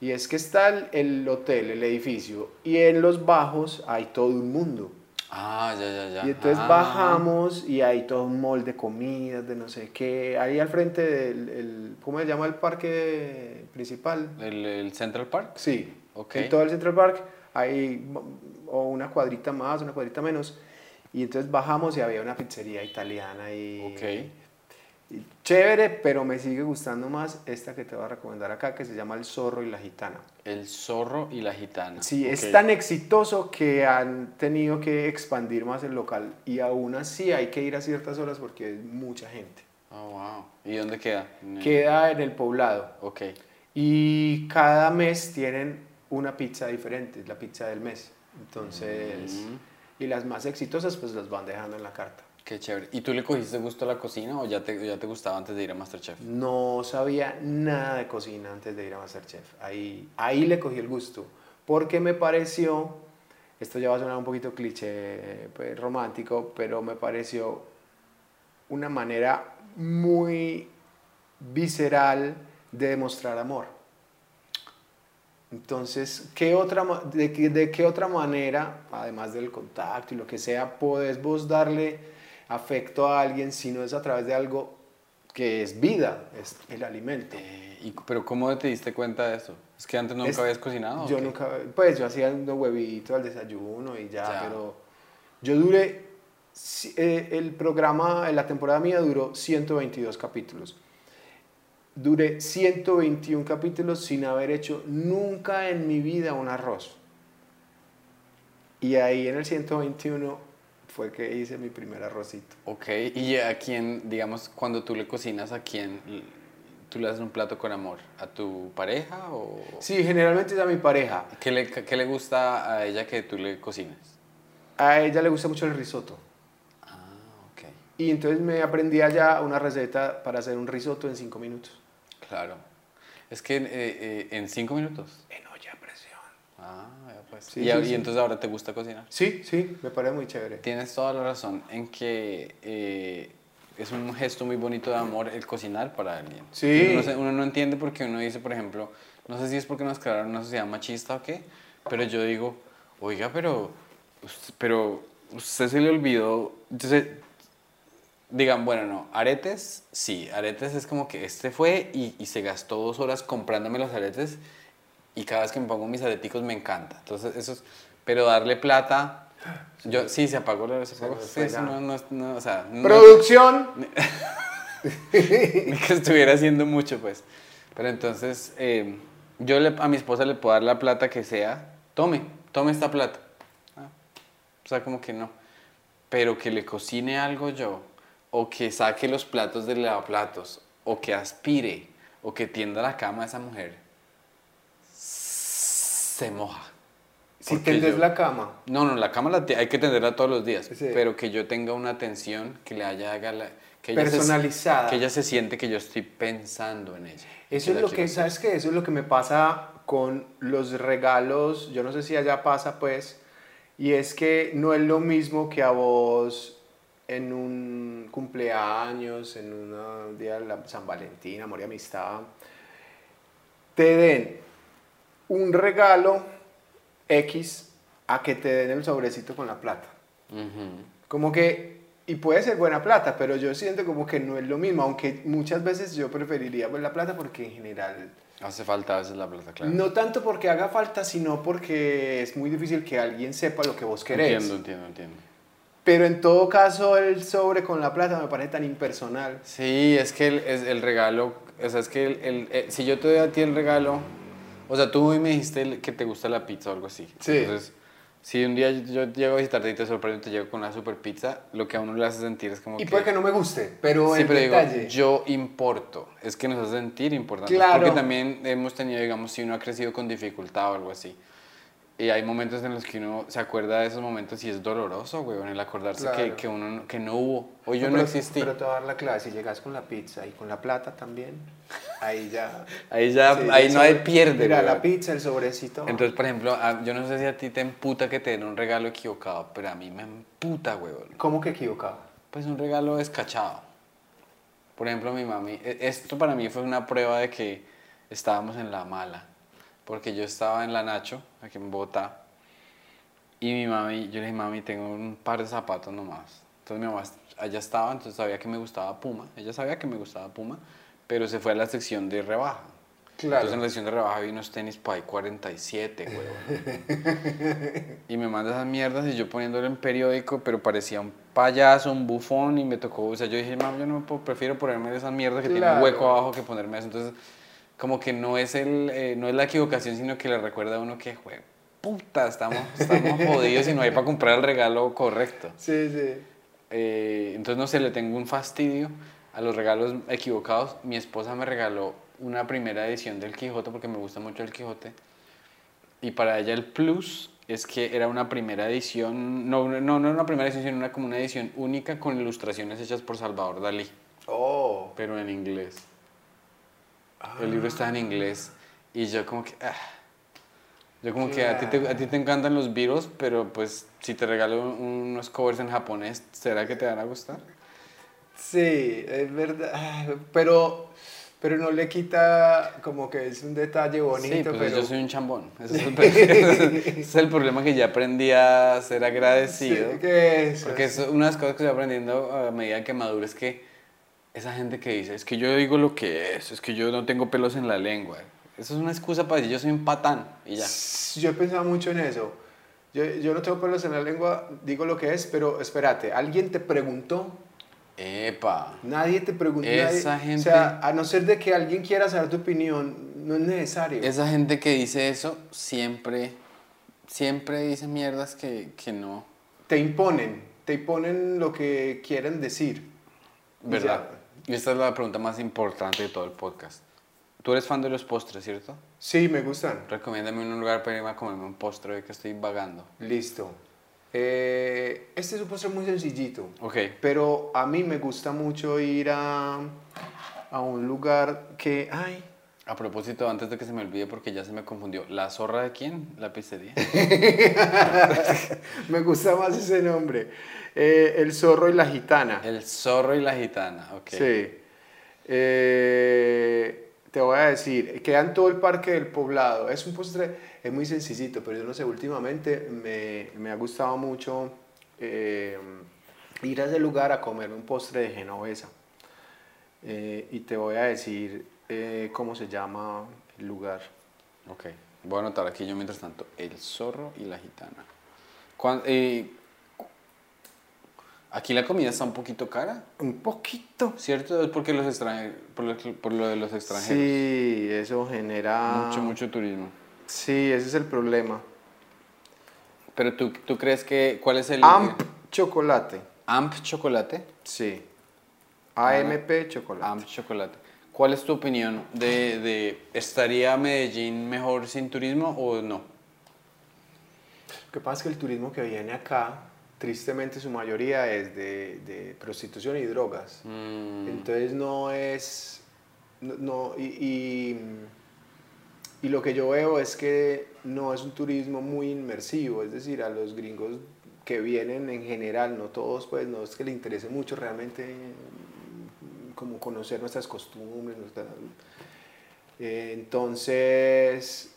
Y es que está el, el hotel, el edificio, y en los bajos hay todo un mundo. Ah, ya, ya, ya. Y entonces Ah. bajamos y hay todo un mall de comidas, de no sé qué. Ahí al frente del, el, ¿cómo se llama el parque principal? ¿El, el Central Park? Sí. Ok. En todo el Central Park hay o una cuadrita más, una cuadrita menos. Y entonces bajamos y había una pizzería italiana y, Ok. Chévere, pero me sigue gustando más esta que te voy a recomendar acá, que se llama El Zorro y la Gitana. El zorro y la gitana. Sí, es tan exitoso que han tenido que expandir más el local y aún así hay que ir a ciertas horas porque es mucha gente. Oh, wow. ¿Y dónde queda? Queda en el poblado Ok. y cada mes tienen una pizza diferente, es la pizza del mes. Entonces, Mm. y las más exitosas pues las van dejando en la carta. Qué chévere. ¿Y tú le cogiste gusto a la cocina o ya te, ya te gustaba antes de ir a Masterchef? No sabía nada de cocina antes de ir a Masterchef. Ahí, ahí le cogí el gusto. Porque me pareció, esto ya va a sonar un poquito cliché pues, romántico, pero me pareció una manera muy visceral de demostrar amor. Entonces, ¿qué otra, de, ¿de qué otra manera, además del contacto y lo que sea, podés vos darle afecto a alguien si no es a través de algo que es vida, es el alimento? Eh, y- ¿Pero cómo te diste cuenta de eso? ¿Es que antes nunca Es- habías cocinado? Yo nunca, pues yo hacía unos huevitos al desayuno y ya, Ya. pero yo duré, eh, el programa, en la temporada mía duró 122 capítulos. Duré 121 capítulos sin haber hecho nunca en mi vida un arroz. Y ahí en el 121 fue que hice mi primer arrocito. Ok. ¿Y a quién, digamos, cuando tú le cocinas, a quién tú le haces un plato con amor? ¿A tu pareja o...? Sí, generalmente es a mi pareja. ¿Qué le, qué le gusta a ella que tú le cocines? A ella le gusta mucho el risotto. Ah, ok. Y entonces me aprendí allá una receta para hacer un risotto en 5 minutos. Claro. Es que eh, eh, en cinco minutos. En olla a presión. Ah, pues. Sí, y, sí, y sí. entonces ahora te gusta cocinar. Sí, sí, me parece muy chévere. Tienes toda la razón en que eh, es un gesto muy bonito de amor el cocinar para alguien. Sí. Uno, uno no entiende porque uno dice, por ejemplo, no sé si es porque nos crearon una sociedad machista o qué, pero yo digo, oiga, pero, pero usted se le olvidó, entonces, digan, bueno, no, aretes, sí, aretes es como que este fue y, y se gastó dos horas comprándome los aretes y cada vez que me pongo mis areticos me encanta. Entonces, eso es, pero darle plata, yo, sí, se apagó, la- se apagó, sí, eso no, no, no, o sea, Producción. ni que estuviera haciendo mucho, pues. Pero entonces, eh, yo le- a mi esposa le puedo dar la plata que sea, tome, tome esta plata. Ah, o sea, como que no. Pero que le cocine algo yo, o que saque los platos del lavaplatos, o que aspire, o que tienda la cama a esa mujer, se moja. Si tendes yo- la cama. No, no, la cama la hay que tenderla todos los días, Sí. pero que yo tenga una atención que le haya haga la- que ella se- Personalizada. que ella se siente que yo estoy pensando en ella. Eso es lo que. ¿sabes qué? Eso es lo que me pasa con los regalos. Yo no sé si allá pasa, pues. Y es que no es lo mismo que a vos en un cumpleaños, en un día de la San Valentín, amor y amistad, te den un regalo X a que te den el sobrecito con la plata. Como que, y puede ser buena plata, pero yo siento como que no es lo mismo, aunque muchas veces yo preferiría pues, la plata porque en general, Hace falta a veces la plata, claro. no tanto porque haga falta, sino porque es muy difícil que alguien sepa lo que vos querés. Entiendo, entiendo, entiendo. Pero en todo caso el sobre con la plata me parece tan impersonal. Sí, es que el, es el regalo, o sea, es que el, el- eh, si yo te doy a ti el regalo, o sea, tú hoy me dijiste que te gusta la pizza o algo así. Sí. Entonces, si un día yo llego a visitarte y te sorprendo y te llego con una super pizza, lo que a uno le hace sentir es como Y que... puede que no me guste, pero Sí, el pero digo, detalle... yo importo. Es que nos hace sentir importantes. Claro. Porque también hemos tenido, digamos, si uno ha crecido con dificultad o algo así. Y hay momentos en los que uno se acuerda de esos momentos y es doloroso, güey, el acordarse que, Claro. que uno no- que no hubo. O yo no, pero, existí. Pero te voy a dar la clave, si llegas con la pizza y con la plata también, ahí ya... ahí ya, Sí, ahí no hay pierde, Mira, güey. la pizza, el sobrecito. Entonces, por ejemplo, yo no sé si a ti te emputa que te den un regalo equivocado, pero a mí me emputa, güey. ¿Cómo que equivocado? Pues un regalo descachado. Por ejemplo, mi mami, e- esto para mí fue una prueba de que estábamos en la mala. Porque yo estaba en la Nacho, aquí en Bogotá, y mi mami, yo le dije, mami, tengo un par de zapatos nomás. Entonces mi mamá allá estaba, entonces sabía que me gustaba Puma. Ella sabía que me gustaba Puma, pero se fue a la sección de rebaja. Claro. Entonces en la sección de rebaja vi unos tenis para 47, huevón. y me manda esas mierdas y yo poniéndolo en periódico, pero parecía un payaso, un bufón y me tocó, o sea, yo dije, mam, yo no me puedo- prefiero ponerme esas mierdas que tienen un Claro. hueco abajo que ponerme eso. Entonces, como que no es, el, eh, no es la equivocación, sino que le recuerda a uno que, jue, puta, estamos, estamos jodidos y no hay para comprar el regalo correcto. Sí, sí. Eh, entonces, no sé, le tengo un fastidio a los regalos equivocados. Mi esposa me regaló una primera edición del Quijote porque me gusta mucho el Quijote. Y para ella el plus es que era una primera edición, no, no, no era una primera edición, sino una, como una edición única con ilustraciones hechas por Salvador Dalí, Oh. pero en inglés. El libro está en inglés y yo como que... ah. Yo como que a ti, te, a ti te encantan los Beatles, pero pues si te regalo unos covers en japonés, ¿será que te van a gustar? Sí, es verdad. Ah, Pero, pero no le quita como que es un detalle bonito. sí, pues pero... yo soy un chambón. Ese es, el, ese es el problema que ya aprendí a ser agradecido. Sí, que eso. Porque es una de las cosas que estoy aprendiendo a medida que maduro es que esa gente que dice, es que yo digo lo que es, es que yo no tengo pelos en la lengua. Eso es una excusa para decir yo soy un patán y ya. Yo he pensado mucho en eso. Yo, yo no tengo pelos en la lengua, digo lo que es, pero espérate, ¿alguien te preguntó? Epa. Nadie te preguntó. Esa nadie- gente- O sea, a no ser de que alguien quiera saber tu opinión, no es necesario. Esa gente que dice eso siempre, siempre dice mierdas que, que no. Te imponen, te imponen lo que quieren decir. ¿Verdad? Y esta es la pregunta más importante de todo el podcast. Tú eres fan de los postres, ¿cierto? Sí, me gustan. Recomiéndame un lugar para irme a comerme un postre hoy que estoy vagando. Listo. Eh, este es un postre muy sencillito. Ok. Pero a mí me gusta mucho ir a, a un lugar que... Ay, A propósito, antes de que se me olvide, porque ya se me confundió, ¿la zorra de quién? La pizzería. me gusta más ese nombre. Eh, el zorro y la gitana. El zorro y la gitana, ok. Sí. Eh, te voy a decir, queda en todo el parque del poblado. Es un postre, es muy sencillito, pero yo no sé, últimamente me, me ha gustado mucho eh, ir a ese lugar a comerme un postre de genovesa. Y te voy a decir eh, cómo se llama el lugar. Ok. Voy a anotar aquí yo mientras tanto, el zorro y la gitana. Eh, aquí la comida está un poquito cara, Un poquito. ¿cierto? Es porque los extranjeros, por lo, por lo de los extranjeros. Sí, eso genera... Mucho, mucho turismo. Sí, ese es el problema. Pero tú, tú crees que, ¿cuál es el... Amp chocolate. Amp chocolate. Sí. AMP chocolate. Amp chocolate. ¿Cuál es tu opinión de, de estaría Medellín mejor sin turismo o no? Lo que pasa es que el turismo que viene acá, tristemente su mayoría es de, de prostitución y drogas. Mm, Entonces no es... No, no- y, y, y lo que yo veo es que no es un turismo muy inmersivo, es decir, a los gringos que vienen en general, no todos, pues no es que les interese mucho realmente como conocer nuestras costumbres. nuestra- eh, entonces,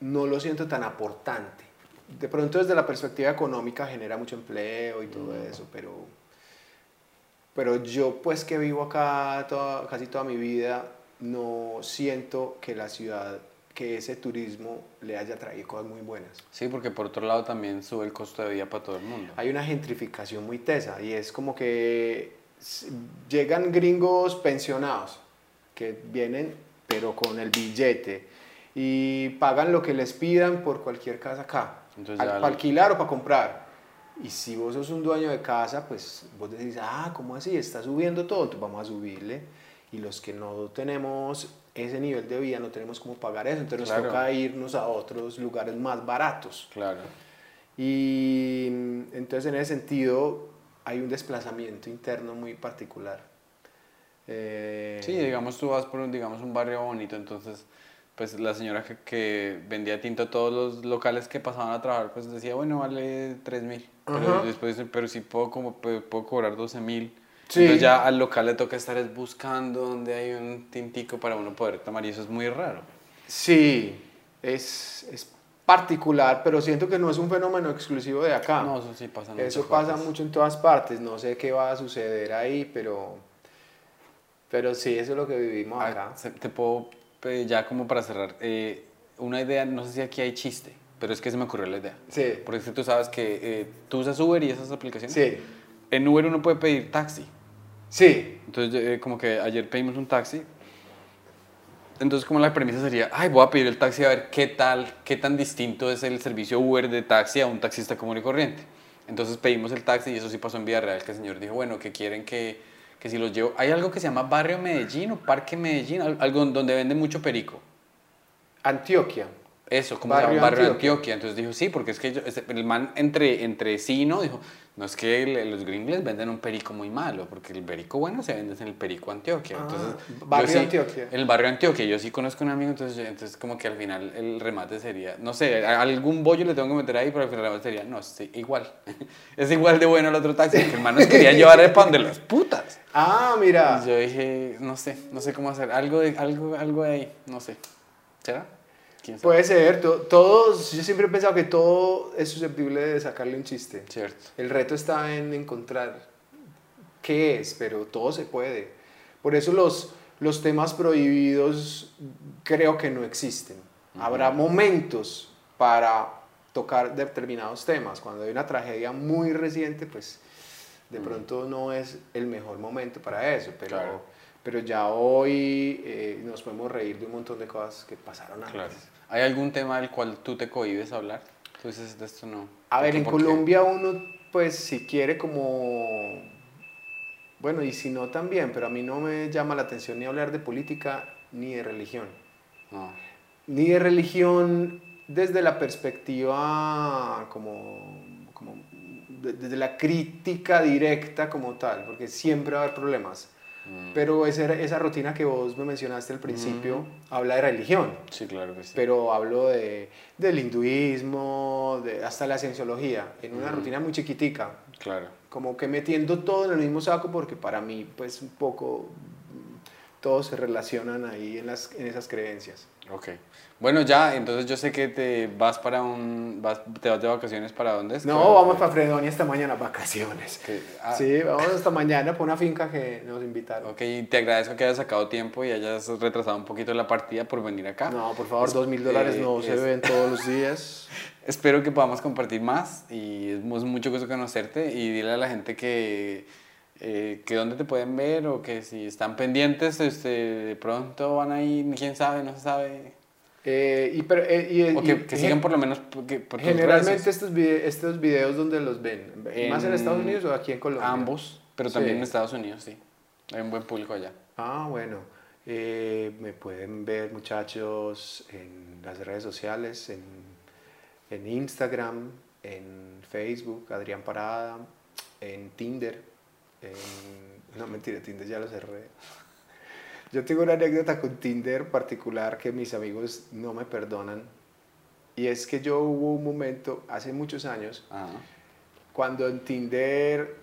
no lo siento tan aportante. De pronto desde la perspectiva económica genera mucho empleo y todo eso, pero, pero yo pues que vivo acá toda- casi toda mi vida, no siento que la ciudad, que ese turismo le haya traído cosas muy buenas. Sí, porque por otro lado también sube el costo de vida para todo el mundo. Hay una gentrificación muy tesa y es como que llegan gringos pensionados que vienen pero con el billete y pagan lo que les pidan por cualquier casa acá, Entonces al- ya para alquilar o para comprar. Y si vos sos un dueño de casa, pues vos decís, ah, ¿cómo así? Está subiendo todo, entonces vamos a subirle. Y los que no tenemos ese nivel de vida, no tenemos cómo pagar eso, entonces Claro. nos toca irnos a otros lugares más baratos. Claro. Y mm, entonces en ese sentido hay un desplazamiento interno muy particular. Eh, Sí, digamos tú vas por un, digamos, un barrio bonito, entonces pues la señora que, que vendía tinto a todos los locales que pasaban a trabajar, pues decía, bueno, vale 3 mil. Pero después pero si puedo, como, puedo, puedo cobrar 12 mil. Sí. Entonces ya al local le toca estar es buscando donde hay un tintico para uno poder tomar y eso es muy raro. Sí, es, es particular, pero siento que no es un fenómeno exclusivo de acá. No, eso sí pasa en Eso pasa partes. mucho en todas partes. No sé qué va a suceder ahí, pero, pero sí, eso es lo que vivimos Ah, acá. Te puedo, ya como para cerrar, eh, una idea, no sé si aquí hay chiste, pero es que se me ocurrió la idea. Sí, Porque tú sabes que eh, tú usas Uber y esas aplicaciones. sí, En Uber uno puede pedir taxi. sí. Entonces, eh, como que ayer pedimos un taxi. Entonces, como la premisa sería, ay, voy a pedir el taxi a ver qué tal, qué tan distinto es el servicio Uber de taxi a un taxista común y corriente. Entonces pedimos el taxi y eso sí pasó en vida real, que el señor dijo, bueno, que quieren que, que si los llevo... Hay algo que se llama Barrio Medellín o Parque Medellín, al- algo donde venden mucho perico. Antioquia. Eso, como Barrio se llama? Barrio Antioquia. Antioquia. Entonces dijo, sí, porque es que yo- ese- el man entre, entre sí, ¿no? Dijo, no es que el- los gringos les venden un perico muy malo, porque el perico bueno se vende en el perico Antioquia. Ah, Entonces, Barrio sí- Antioquia. El barrio Antioquia, yo sí conozco un amigo, entonces, yo- entonces como que al final el remate sería, no sé, algún bollo le tengo que meter ahí, pero al final el remate sería, no, sí, igual. es igual de bueno el otro taxi, que el man nos quería llevar el pan de las putas. Ah, mira. Y yo dije, no sé, no sé cómo hacer, algo de, algo, algo de ahí, no sé. ¿Será? Puede ser. to- Todos, yo siempre he pensado que todo es susceptible de sacarle un chiste. Cierto. El reto está en encontrar qué es, pero todo se puede. Por eso los, los temas prohibidos creo que no existen. Habrá momentos para tocar determinados temas. Cuando hay una tragedia muy reciente, pues de pronto no es el mejor momento para eso. Pero, Claro. Pero ya hoy eh, nos podemos reír de un montón de cosas que pasaron antes. Claro. ¿Hay algún tema del cual tú te cohibes a hablar? Tú dices, de esto no. A ¿Por ver, en ¿Por qué? Colombia uno, pues, si quiere como... Bueno, y si no también, pero a mí no me llama la atención ni hablar de política ni de religión. No. Ni de religión desde la perspectiva como... como de- desde la crítica directa como tal, porque siempre va a haber problemas. Mm. Pero esa, esa rutina que vos me mencionaste al principio habla de religión Sí, claro que sí. pero hablo de, del hinduismo, de, hasta la cienciología, en una Ujú. rutina muy chiquitica, Claro. como que metiendo todo en el mismo saco, porque para mí, pues un poco, mm, todos se relacionan ahí en, las, en esas creencias. Ok. Bueno, ya, entonces yo sé que te vas para un... Vas, ¿Te vas de vacaciones para dónde es? No, Que- vamos para Fredonia esta mañana, vacaciones. ah, Sí, vamos hasta mañana para una finca que nos invitaron. Ok, y te agradezco que hayas sacado tiempo y hayas retrasado un poquito la partida por venir acá. No, por favor, Es- dos mil dólares no se es- ven todos los días. Espero que podamos compartir más y es mucho gusto conocerte y dile a la gente que, eh, que dónde te pueden ver o que si están pendientes este, de pronto van ahí, quién sabe, no se sabe. Eh, y, pero, eh, y- O que, y- que sigan por lo menos que- por Generalmente estos, vide- estos videos donde los ven, más en En Estados Unidos o aquí en Colombia. ambos, pero Sí. también en Estados Unidos, sí. Hay un buen público allá. Ah, bueno. Eh, me pueden ver muchachos en las redes sociales, en, en Instagram, en Facebook, Adrián Parada, en Tinder. En- no, mentira, Tinder ya lo cerré. Yo tengo una anécdota con Tinder particular que mis amigos no me perdonan. Y es que yo hubo un momento, hace muchos años, Ajá. cuando en Tinder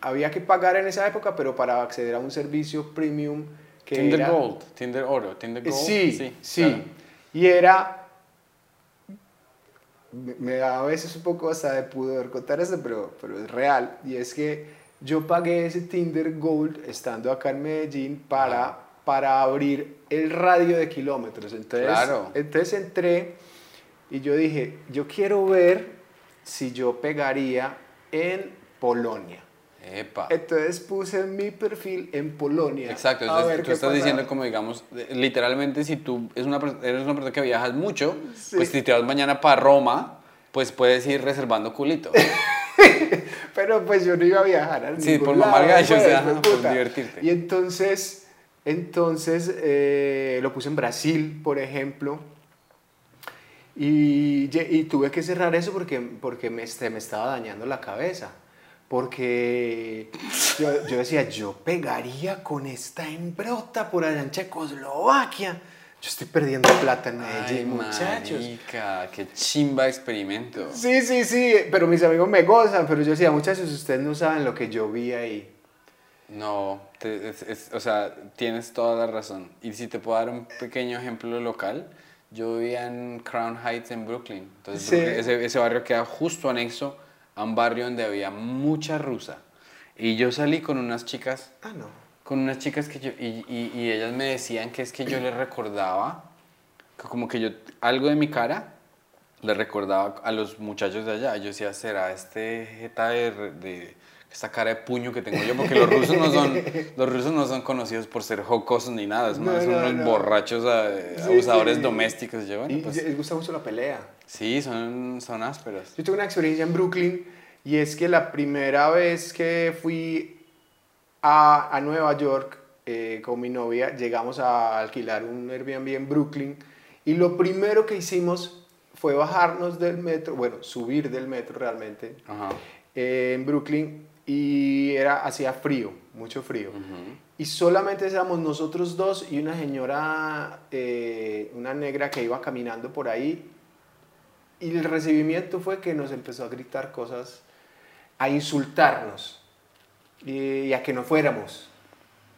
había que pagar en esa época, pero para acceder a un servicio premium que Tinder era... Gold, Tinder Oro, Tinder Gold. Sí, sí. claro. Y era... Me, me da a veces un poco hasta de pudor contar eso, pero, pero es real. Y es que yo pagué ese Tinder Gold estando acá en Medellín para, para abrir el radio de kilómetros. Entonces, Claro. entonces entré y yo dije, yo quiero ver si yo pegaría en Polonia. Epa. Entonces puse mi perfil en Polonia. Exacto, a entonces tú estás diciendo como digamos, literalmente si tú es una, eres una persona que viajas mucho, Sí. pues si te vas mañana para Roma, pues puedes ir reservando culito. Pero pues yo no iba a viajar a Sí, ningún por lado, mamar gallo, pues, o sea, por divertirte. Y entonces, entonces eh, lo puse en Brasil, por ejemplo. Y, y tuve que cerrar eso porque, porque me, este, me estaba dañando la cabeza. Porque yo, yo decía, yo pegaría con esta embrota por allá en Checoslovaquia. Yo estoy perdiendo plata en Medellín, muchachos. marica, qué chimba experimento. Sí, sí, sí, pero mis amigos me gozan, pero yo decía, muchachos, ustedes no saben lo que yo vi ahí. No, te- es- es- o sea, tienes toda la razón. Y si te puedo dar un pequeño ejemplo local, yo vivía en Crown Heights en Brooklyn. Entonces, Sí. Brooklyn- ese, ese barrio queda justo anexo a un barrio donde había mucha rusa. Y yo salí con unas chicas, Ah, no. Con unas chicas que yo, y, y- y ellas me decían que es que yo les recordaba, que como que yo, algo de mi cara, le recordaba a los muchachos de allá. Yo decía, ¿será este jeta de, de- esta cara de puño que tengo yo? Porque los rusos no son, los rusos no son conocidos por ser jocosos ni nada. Es No, más, son no, unos no. borrachos eh, Sí, abusadores sí. domésticos. Yo, bueno, Y pues, les gusta mucho la pelea. sí, son, son ásperos. Yo tuve una experiencia en Brooklyn y es que la primera vez que fui a, a Nueva York eh, con mi novia, llegamos a alquilar un Airbnb en Brooklyn y lo primero que hicimos fue bajarnos del metro, bueno, subir del metro realmente, Ajá. eh, en Brooklyn y era, hacía frío, mucho frío. Y solamente éramos nosotros dos y una señora, eh, una negra que iba caminando por ahí. Y el recibimiento fue que nos empezó a gritar cosas, a insultarnos y, y a que no fuéramos.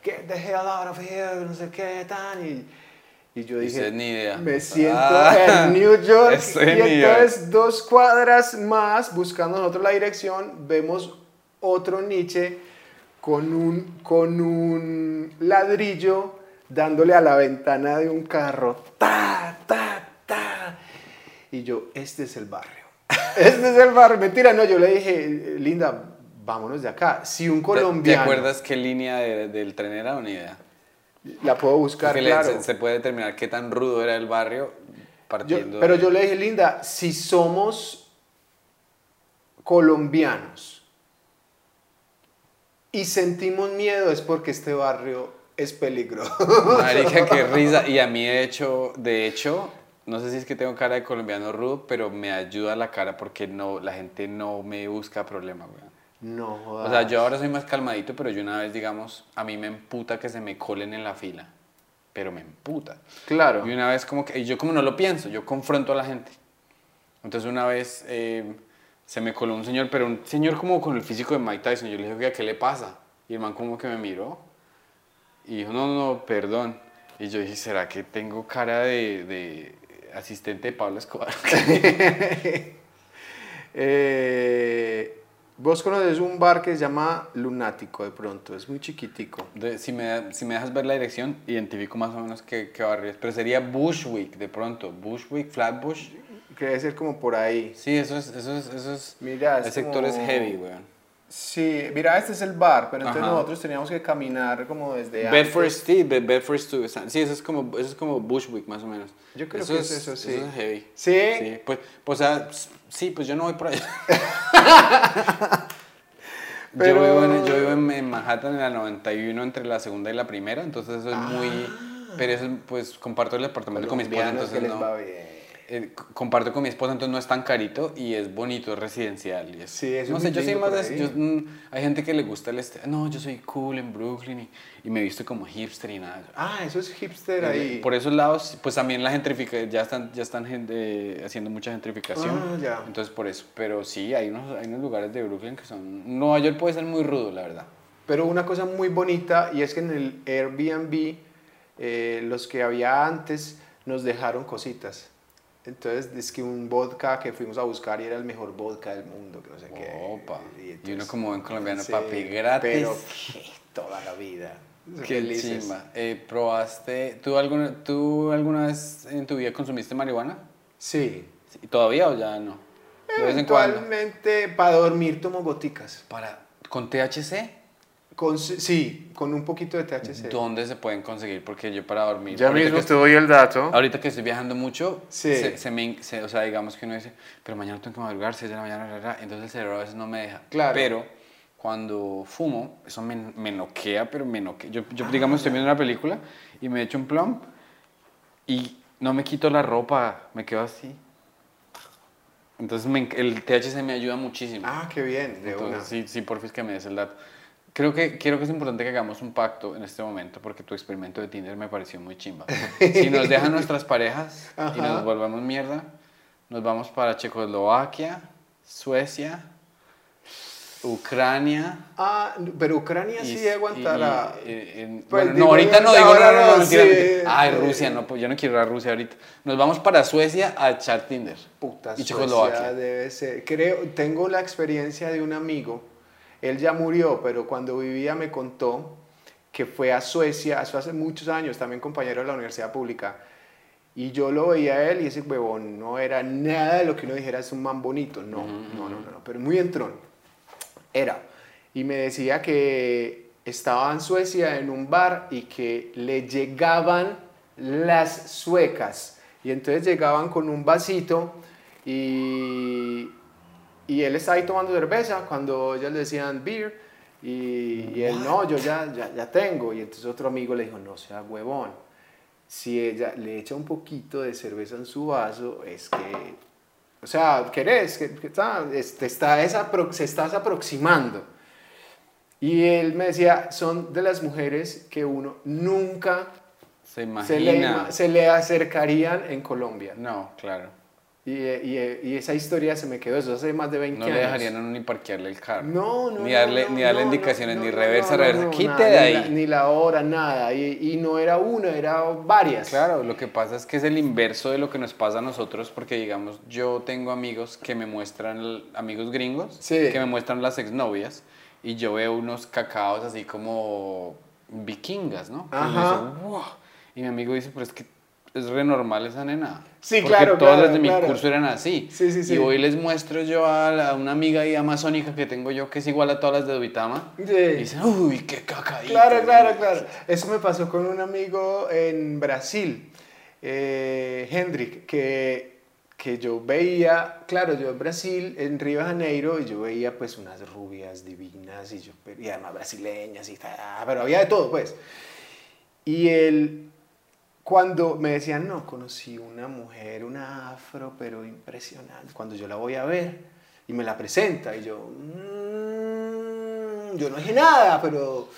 Get the hell out of here, no sé qué, tan. Y, y yo dije, ni idea. me siento Ah, en New York. estoy en y New York. entonces, dos cuadras más, buscando nosotros la dirección, vemos otro niche con un, con un ladrillo dándole a la ventana de un carro. Ta, ta, ta. Y yo, este es el barrio. Este es el barrio. Mentira, no, yo le dije, Linda, vámonos de acá. Si un ¿Te- colombiano... ¿Te acuerdas qué línea de- del tren era o ni idea? La puedo buscar, Porque le- claro. se, se puede determinar qué tan rudo era el barrio Yo- partiendo pero de- yo le dije, Linda, si somos colombianos y sentimos miedo es porque este barrio es peligroso. Marica, qué risa. Y a mí, de hecho, de hecho, no sé si es que tengo cara de colombiano rudo, pero me ayuda la cara porque no, la gente no me busca problema, weón. No, O jodas. sea, yo ahora soy más calmadito, pero yo una vez, digamos, a mí me emputa que se me colen en la fila. Pero me emputa. Claro. Y una vez como que, y yo como no lo pienso, yo confronto a la gente. Entonces una vez eh, se me coló un señor, pero un señor como con el físico de Mike Tyson. Yo le dije, ¿qué le pasa? Y el man como que me miró y dijo, no, no, no, perdón. Y yo dije, ¿será que tengo cara de, de asistente de Pablo Escobar? Eh, Vos conoces un bar que se llama Lunático de pronto, es muy chiquitico. De- si, me, si me dejas ver la dirección, identifico más o menos qué, qué barrio es. Pero sería Bushwick, de pronto. Bushwick, Flatbush. Que debe ser como por ahí. Sí, eso es, eso es, eso es... Mira, el sector es heavy, weón. Sí, mira, este es el bar, pero entonces Ajá. nosotros teníamos que caminar como desde Bedford antes. Street, Be- Bedford Street. Sí, eso es como, eso es como Bushwick, más o menos. Yo creo que es eso, sí. Eso es heavy. ¿Sí? Sí, pues, pues, o sea, sí, pues yo no voy por allá. Pero- Yo vivo, en, yo vivo en, en Manhattan en la 91 entre la segunda y la primera, entonces eso es muy... Pero eso, pues, comparto el apartamento con mi esposa, Ah. Colombianos que entonces les no... va bien. Eh, comparto con mi esposa, entonces no es tan carito y es bonito, es residencial. Y es, Sí, eso no sé, yo soy más de... yo, mm, hay gente que le gusta el... Este, no, yo soy cool en Brooklyn y, y me visto como hipster y nada. Ah, eso es hipster ahí. Por esos lados, pues también la gentrificación, ya están, ya están eh, haciendo mucha gentrificación. Ah, ya. Entonces por eso. Pero sí, hay unos, hay unos lugares de Brooklyn que son... Nueva York puede ser muy rudo, la verdad. Pero una cosa muy bonita y es que en el Airbnb eh, los que había antes nos dejaron cositas. Entonces es que un vodka que fuimos a buscar y era el mejor vodka del mundo, que no sé qué. Opa. Y, entonces- uno como buen colombiano, Sí, papi, gratis. Pero toda la vida. Qué chimba. Eh, ¿Probaste, tú alguna, tú alguna vez en tu vida consumiste marihuana? Sí. ¿Todavía o ya no? Eventualmente para dormir tomo goticas. Para, ¿Con THC? Con, sí, con un poquito de THC. ¿Dónde se pueden conseguir? Porque yo para dormir... Ya ahorita mismo te doy el dato. Ahorita que estoy viajando mucho, Sí. se, se me, se- o sea, digamos que uno dice, pero mañana tengo que madrugar, 6 de la mañana, ra, ra", entonces el cerebro a veces no me deja. Claro. Pero cuando fumo, eso me, me noquea, pero me noquea. Yo, yo, digamos, estoy viendo una película y me echo un plum y no me quito la ropa, me quedo así. Entonces me- el THC me ayuda muchísimo. Ah, qué bien, de Entonces, una. sí, sí, porfis que me des el dato. Creo que, creo que es importante que hagamos un pacto en este momento porque tu experimento de Tinder me pareció muy chimba. Si nos dejan nuestras parejas y Ajá. nos volvemos mierda, nos vamos para Checoslovaquia, Suecia, Ucrania. Ah, pero Ucrania y- sí aguantará. y- y- Pues bueno, digo, no, ahorita no, digo, no, no, no, sí. mentira. Ay, Rusia, no, pues yo no quiero ir a Rusia ahorita. Nos vamos para Suecia a echar Tinder. Puta, y Suecia Checoslovaquia. debe ser. Creo, tengo la experiencia de un amigo. Él ya murió, pero cuando vivía me contó que fue a Suecia, eso hace muchos años, también compañero de la universidad pública. Y yo lo veía a él y ese huevón no era nada de lo que uno dijera es un man bonito. No, no, no, no, no, pero muy entrón. Era. Y me decía que estaba en Suecia en un bar y que le llegaban las suecas. Y entonces llegaban con un vasito y, y él estaba ahí tomando cerveza cuando ellas le decían beer. Y, y él, no, yo ya, ya, ya tengo. Y entonces otro amigo le dijo, no sea huevón. Si ella le echa un poquito de cerveza en su vaso, es que, o sea, ¿querés? Que, que está, está esa, se estás aproximando. Y él me decía, son de las mujeres que uno nunca Se imagina. se le, se le acercarían en Colombia. No, claro. Y, y- y esa historia se me quedó, eso hace más de 20 No años. le dejarían a uno ni parquearle el carro. No, no, Ni no, darle, no, ni darle no, indicaciones, no, ni no, reversa, no, no, reversa. no, Quite nada, de ni ahí. la- Ni la hora, nada. Y, y no era una, era varias. Claro, lo que pasa es que es el inverso de lo que nos pasa a nosotros, porque digamos, yo tengo amigos que me muestran, amigos gringos, Sí. que me muestran las exnovias, y yo veo unos cacaos así como vikingas, ¿no? Y yo Ajá. digo, "Wow". Y mi amigo dice, pero es que es re normal esa nena. Sí, Porque claro, todas claro, las de mi curso eran así. Sí, sí, sí. Y hoy les muestro yo a, la- a una amiga ahí amazónica que tengo yo, que es igual a todas las de Duitama. Sí. Y dicen, uy, qué cacaíto. Claro, claro, claro. Eso me pasó con un amigo en Brasil, eh, Hendrik, que, que yo veía, claro, yo en Brasil, en Río de Janeiro, y yo veía pues unas rubias divinas y, yo, y además brasileñas y tal, pero había de todo pues. Y él, cuando me decían, no, conocí una mujer, una afro, pero impresionante, cuando yo la voy a ver y me la presenta y yo, "Mm, yo no dije nada, pero,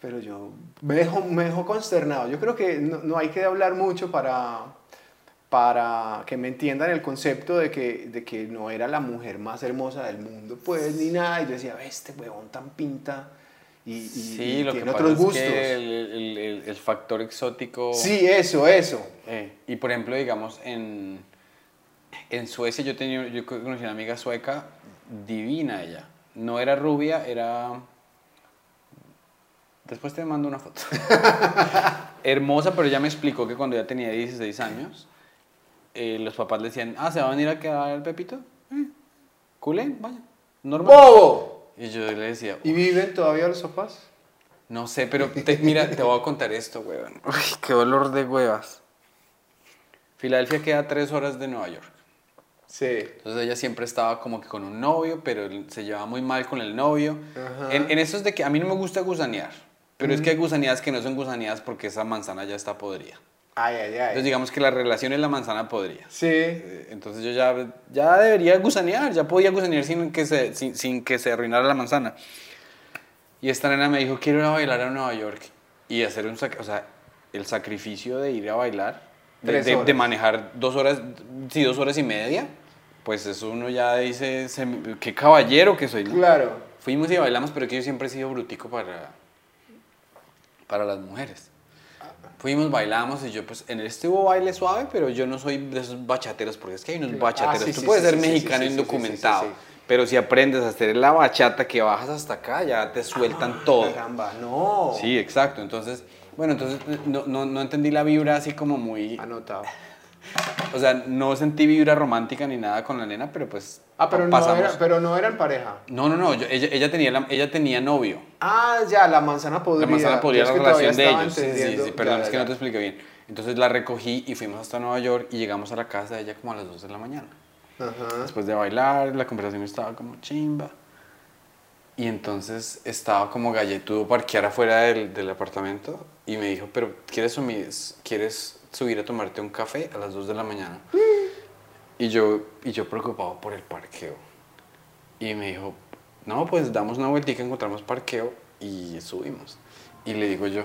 pero yo me dejo, me dejo consternado. Yo creo que no, no hay que hablar mucho para, para que me entiendan el concepto de que, de que no era la mujer más hermosa del mundo, pues, ni nada. Y yo decía, "Ve, este huevón tan pinta y, y- Sí, y lo que pasa otros es gustos. que el, el- el- el factor exótico... Sí, eso, eso. Eh, y por ejemplo, digamos, en, en Suecia yo, tenía, yo conocí una amiga sueca divina ella. No era rubia, era... Después te mando una foto. Hermosa, pero ella me explicó que cuando ya tenía 16 años, eh, los papás le decían, ah, ¿se va a venir a quedar el Pepito? Eh, culé, vaya, normal. ¡Bobo! Y yo le decía, ¿Y viven todavía los papás? no sé, pero te- mira, te voy a contar esto, weón. Uy, qué dolor de huevas. Filadelfia queda a tres horas de Nueva York. Sí. Entonces ella siempre estaba como que con un novio, pero se llevaba muy mal con el novio. En, en eso es de que a mí no me gusta gusanear, pero es que hay gusaneadas que no son gusaneadas porque esa manzana ya está podrida. Ay, ay, Entonces ay. digamos que la relación es la manzana podrida. Sí. Eh, Entonces yo ya, ya debería gusanear, ya podía gusanear sin que, se, sin, sin que se arruinara la manzana. Y esta nena me dijo, quiero ir a bailar a Nueva York. Y hacer un, o sea, el sacrificio de ir a bailar, de, de- de manejar dos horas, sí, dos horas y media, pues eso uno ya dice, se qué caballero que soy. Claro. Fuimos y bailamos, pero que yo siempre he sido brutico para, para las mujeres. Fuimos, bailamos y yo pues en este hubo baile suave, pero yo no soy de esos bachateros, porque es que hay unos Ah, bachateros. sí, Tú sí, puedes sí, ser mexicano indocumentado, pero si aprendes a hacer la bachata que bajas hasta acá, ya te sueltan todo. Caramba, no. Sí, exacto. Entonces, bueno, entonces no, no, no entendí la vibra así como muy... Anotado. O sea, no sentí vibra romántica ni nada con la nena, pero pues Ah, pero no, pasamos. era, pero no eran pareja. No, no, no, yo- ella, ella, tenía la- ella tenía novio. Ah, ya, la manzana podrida. La manzana podría la relación de ellos. Sí, sí, sí, perdón, Ya, es que ya, no te expliqué bien. Entonces la recogí y fuimos hasta Nueva York y llegamos a la casa de ella como a las 2 de la mañana. Ajá. Después de bailar, la conversación estaba como chimba. Y entonces estaba como galletudo parquear afuera del, del apartamento y me dijo, pero ¿quieres, sumi- ¿quieres subir a tomarte un café a las 2 de la mañana? Y yo, y yo preocupado por el parqueo. Y me dijo, no, pues damos una vueltica, encontramos parqueo y subimos. Y le digo yo,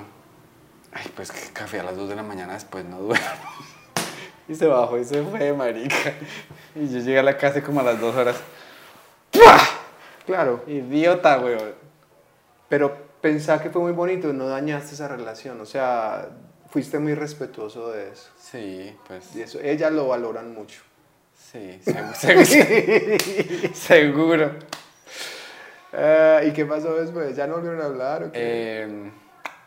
ay, pues que café a las 2 de la mañana después no duermo. Y se bajó y se fue, marica. Y yo llegué a la casa como a las 2 horas. ¡Pua! Claro. Idiota, weón. Pero pensá que fue muy bonito, no dañaste esa relación. O sea, fuiste muy respetuoso de eso. Sí, pues. Y eso, ellas lo valoran mucho. Sí, seguro. seguro. seguro. Eh, ¿Y qué pasó después? ¿Ya no volvieron a hablar? O qué? Eh,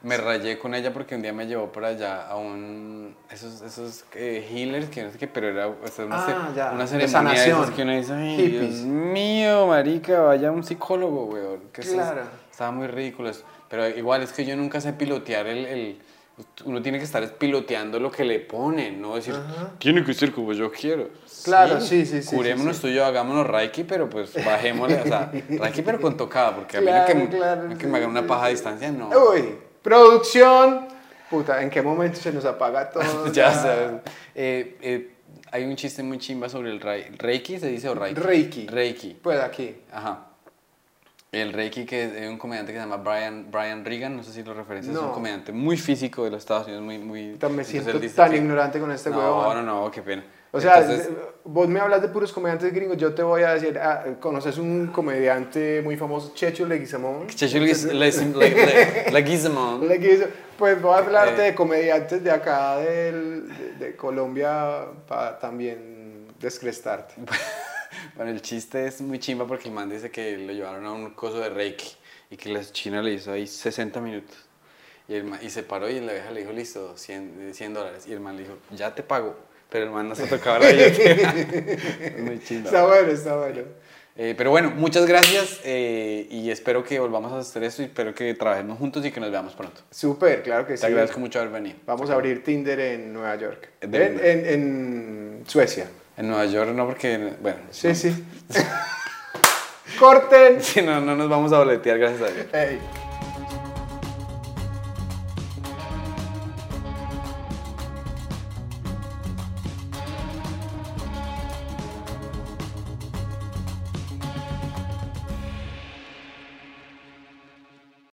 me rayé con ella porque un día me llevó por allá a un. Esos, esos eh, healers que no sé qué, pero era o sea, una, Ah, ya, una de ceremonia de esas sanación. que uno dice, ay. Dios mío, marica, vaya un psicólogo, weón. Que Claro. estaba muy ridículo. eso. Pero igual es que yo nunca sé pilotear el. el- uno tiene que estar es piloteando lo que le ponen, no decir, tiene que ser como yo quiero. Claro, sí, sí, sí, Curémonos sí, tú y yo, hagámonos Reiki, pero pues bajémosle, o sea, Reiki pero con tocada, porque a mí Claro, que, claro, que sí, me hagan una sí, paja a sí. distancia, no. Uy, producción. Puta, ¿en qué momento se nos apaga todo? ya sabes. Eh, eh, hay un chiste muy chimba sobre el rei- Reiki, ¿se dice o Reiki? Reiki. Reiki. Pues aquí. Ajá. El Reiki, que es un comediante que se llama Brian, Brian Regan, no sé si lo referencias, es No. un comediante muy físico de los Estados Unidos, muy... muy Me siento tan que- ignorante con este no, huevón. No, no, qué pena. O sea, Entonces, vos me hablas de puros comediantes gringos, yo te voy a decir, ah, ¿conoces un comediante muy famoso, Checho Leguizamón? Checho Leguiz- Leguiz- Le- Le- Leguizamón. Pues voy a hablarte Eh. de comediantes de acá del- de, de Colombia para también descrestarte. Bueno, el chiste es muy chimba porque el man dice que lo llevaron a un coso de Reiki y que la china le hizo ahí 60 minutos. Y, el man- y se paró y la vieja le dijo, listo, 100, 100 dólares. Y el man le dijo, ya te pago. Pero el man no se tocaba la billetera. Es muy chimba. Está bueno, está bueno. Eh, pero bueno, muchas gracias eh, y espero que volvamos a hacer esto y espero que trabajemos juntos y que nos veamos pronto. Súper, claro que Te sí. agradezco mucho haber venido. Vamos a abrir Tinder en Nueva York. En, en- en Suecia. En Nueva York no porque, bueno, Sí, no, sí. Corten. sí, no, no nos vamos a boletear, gracias a Dios. Ey.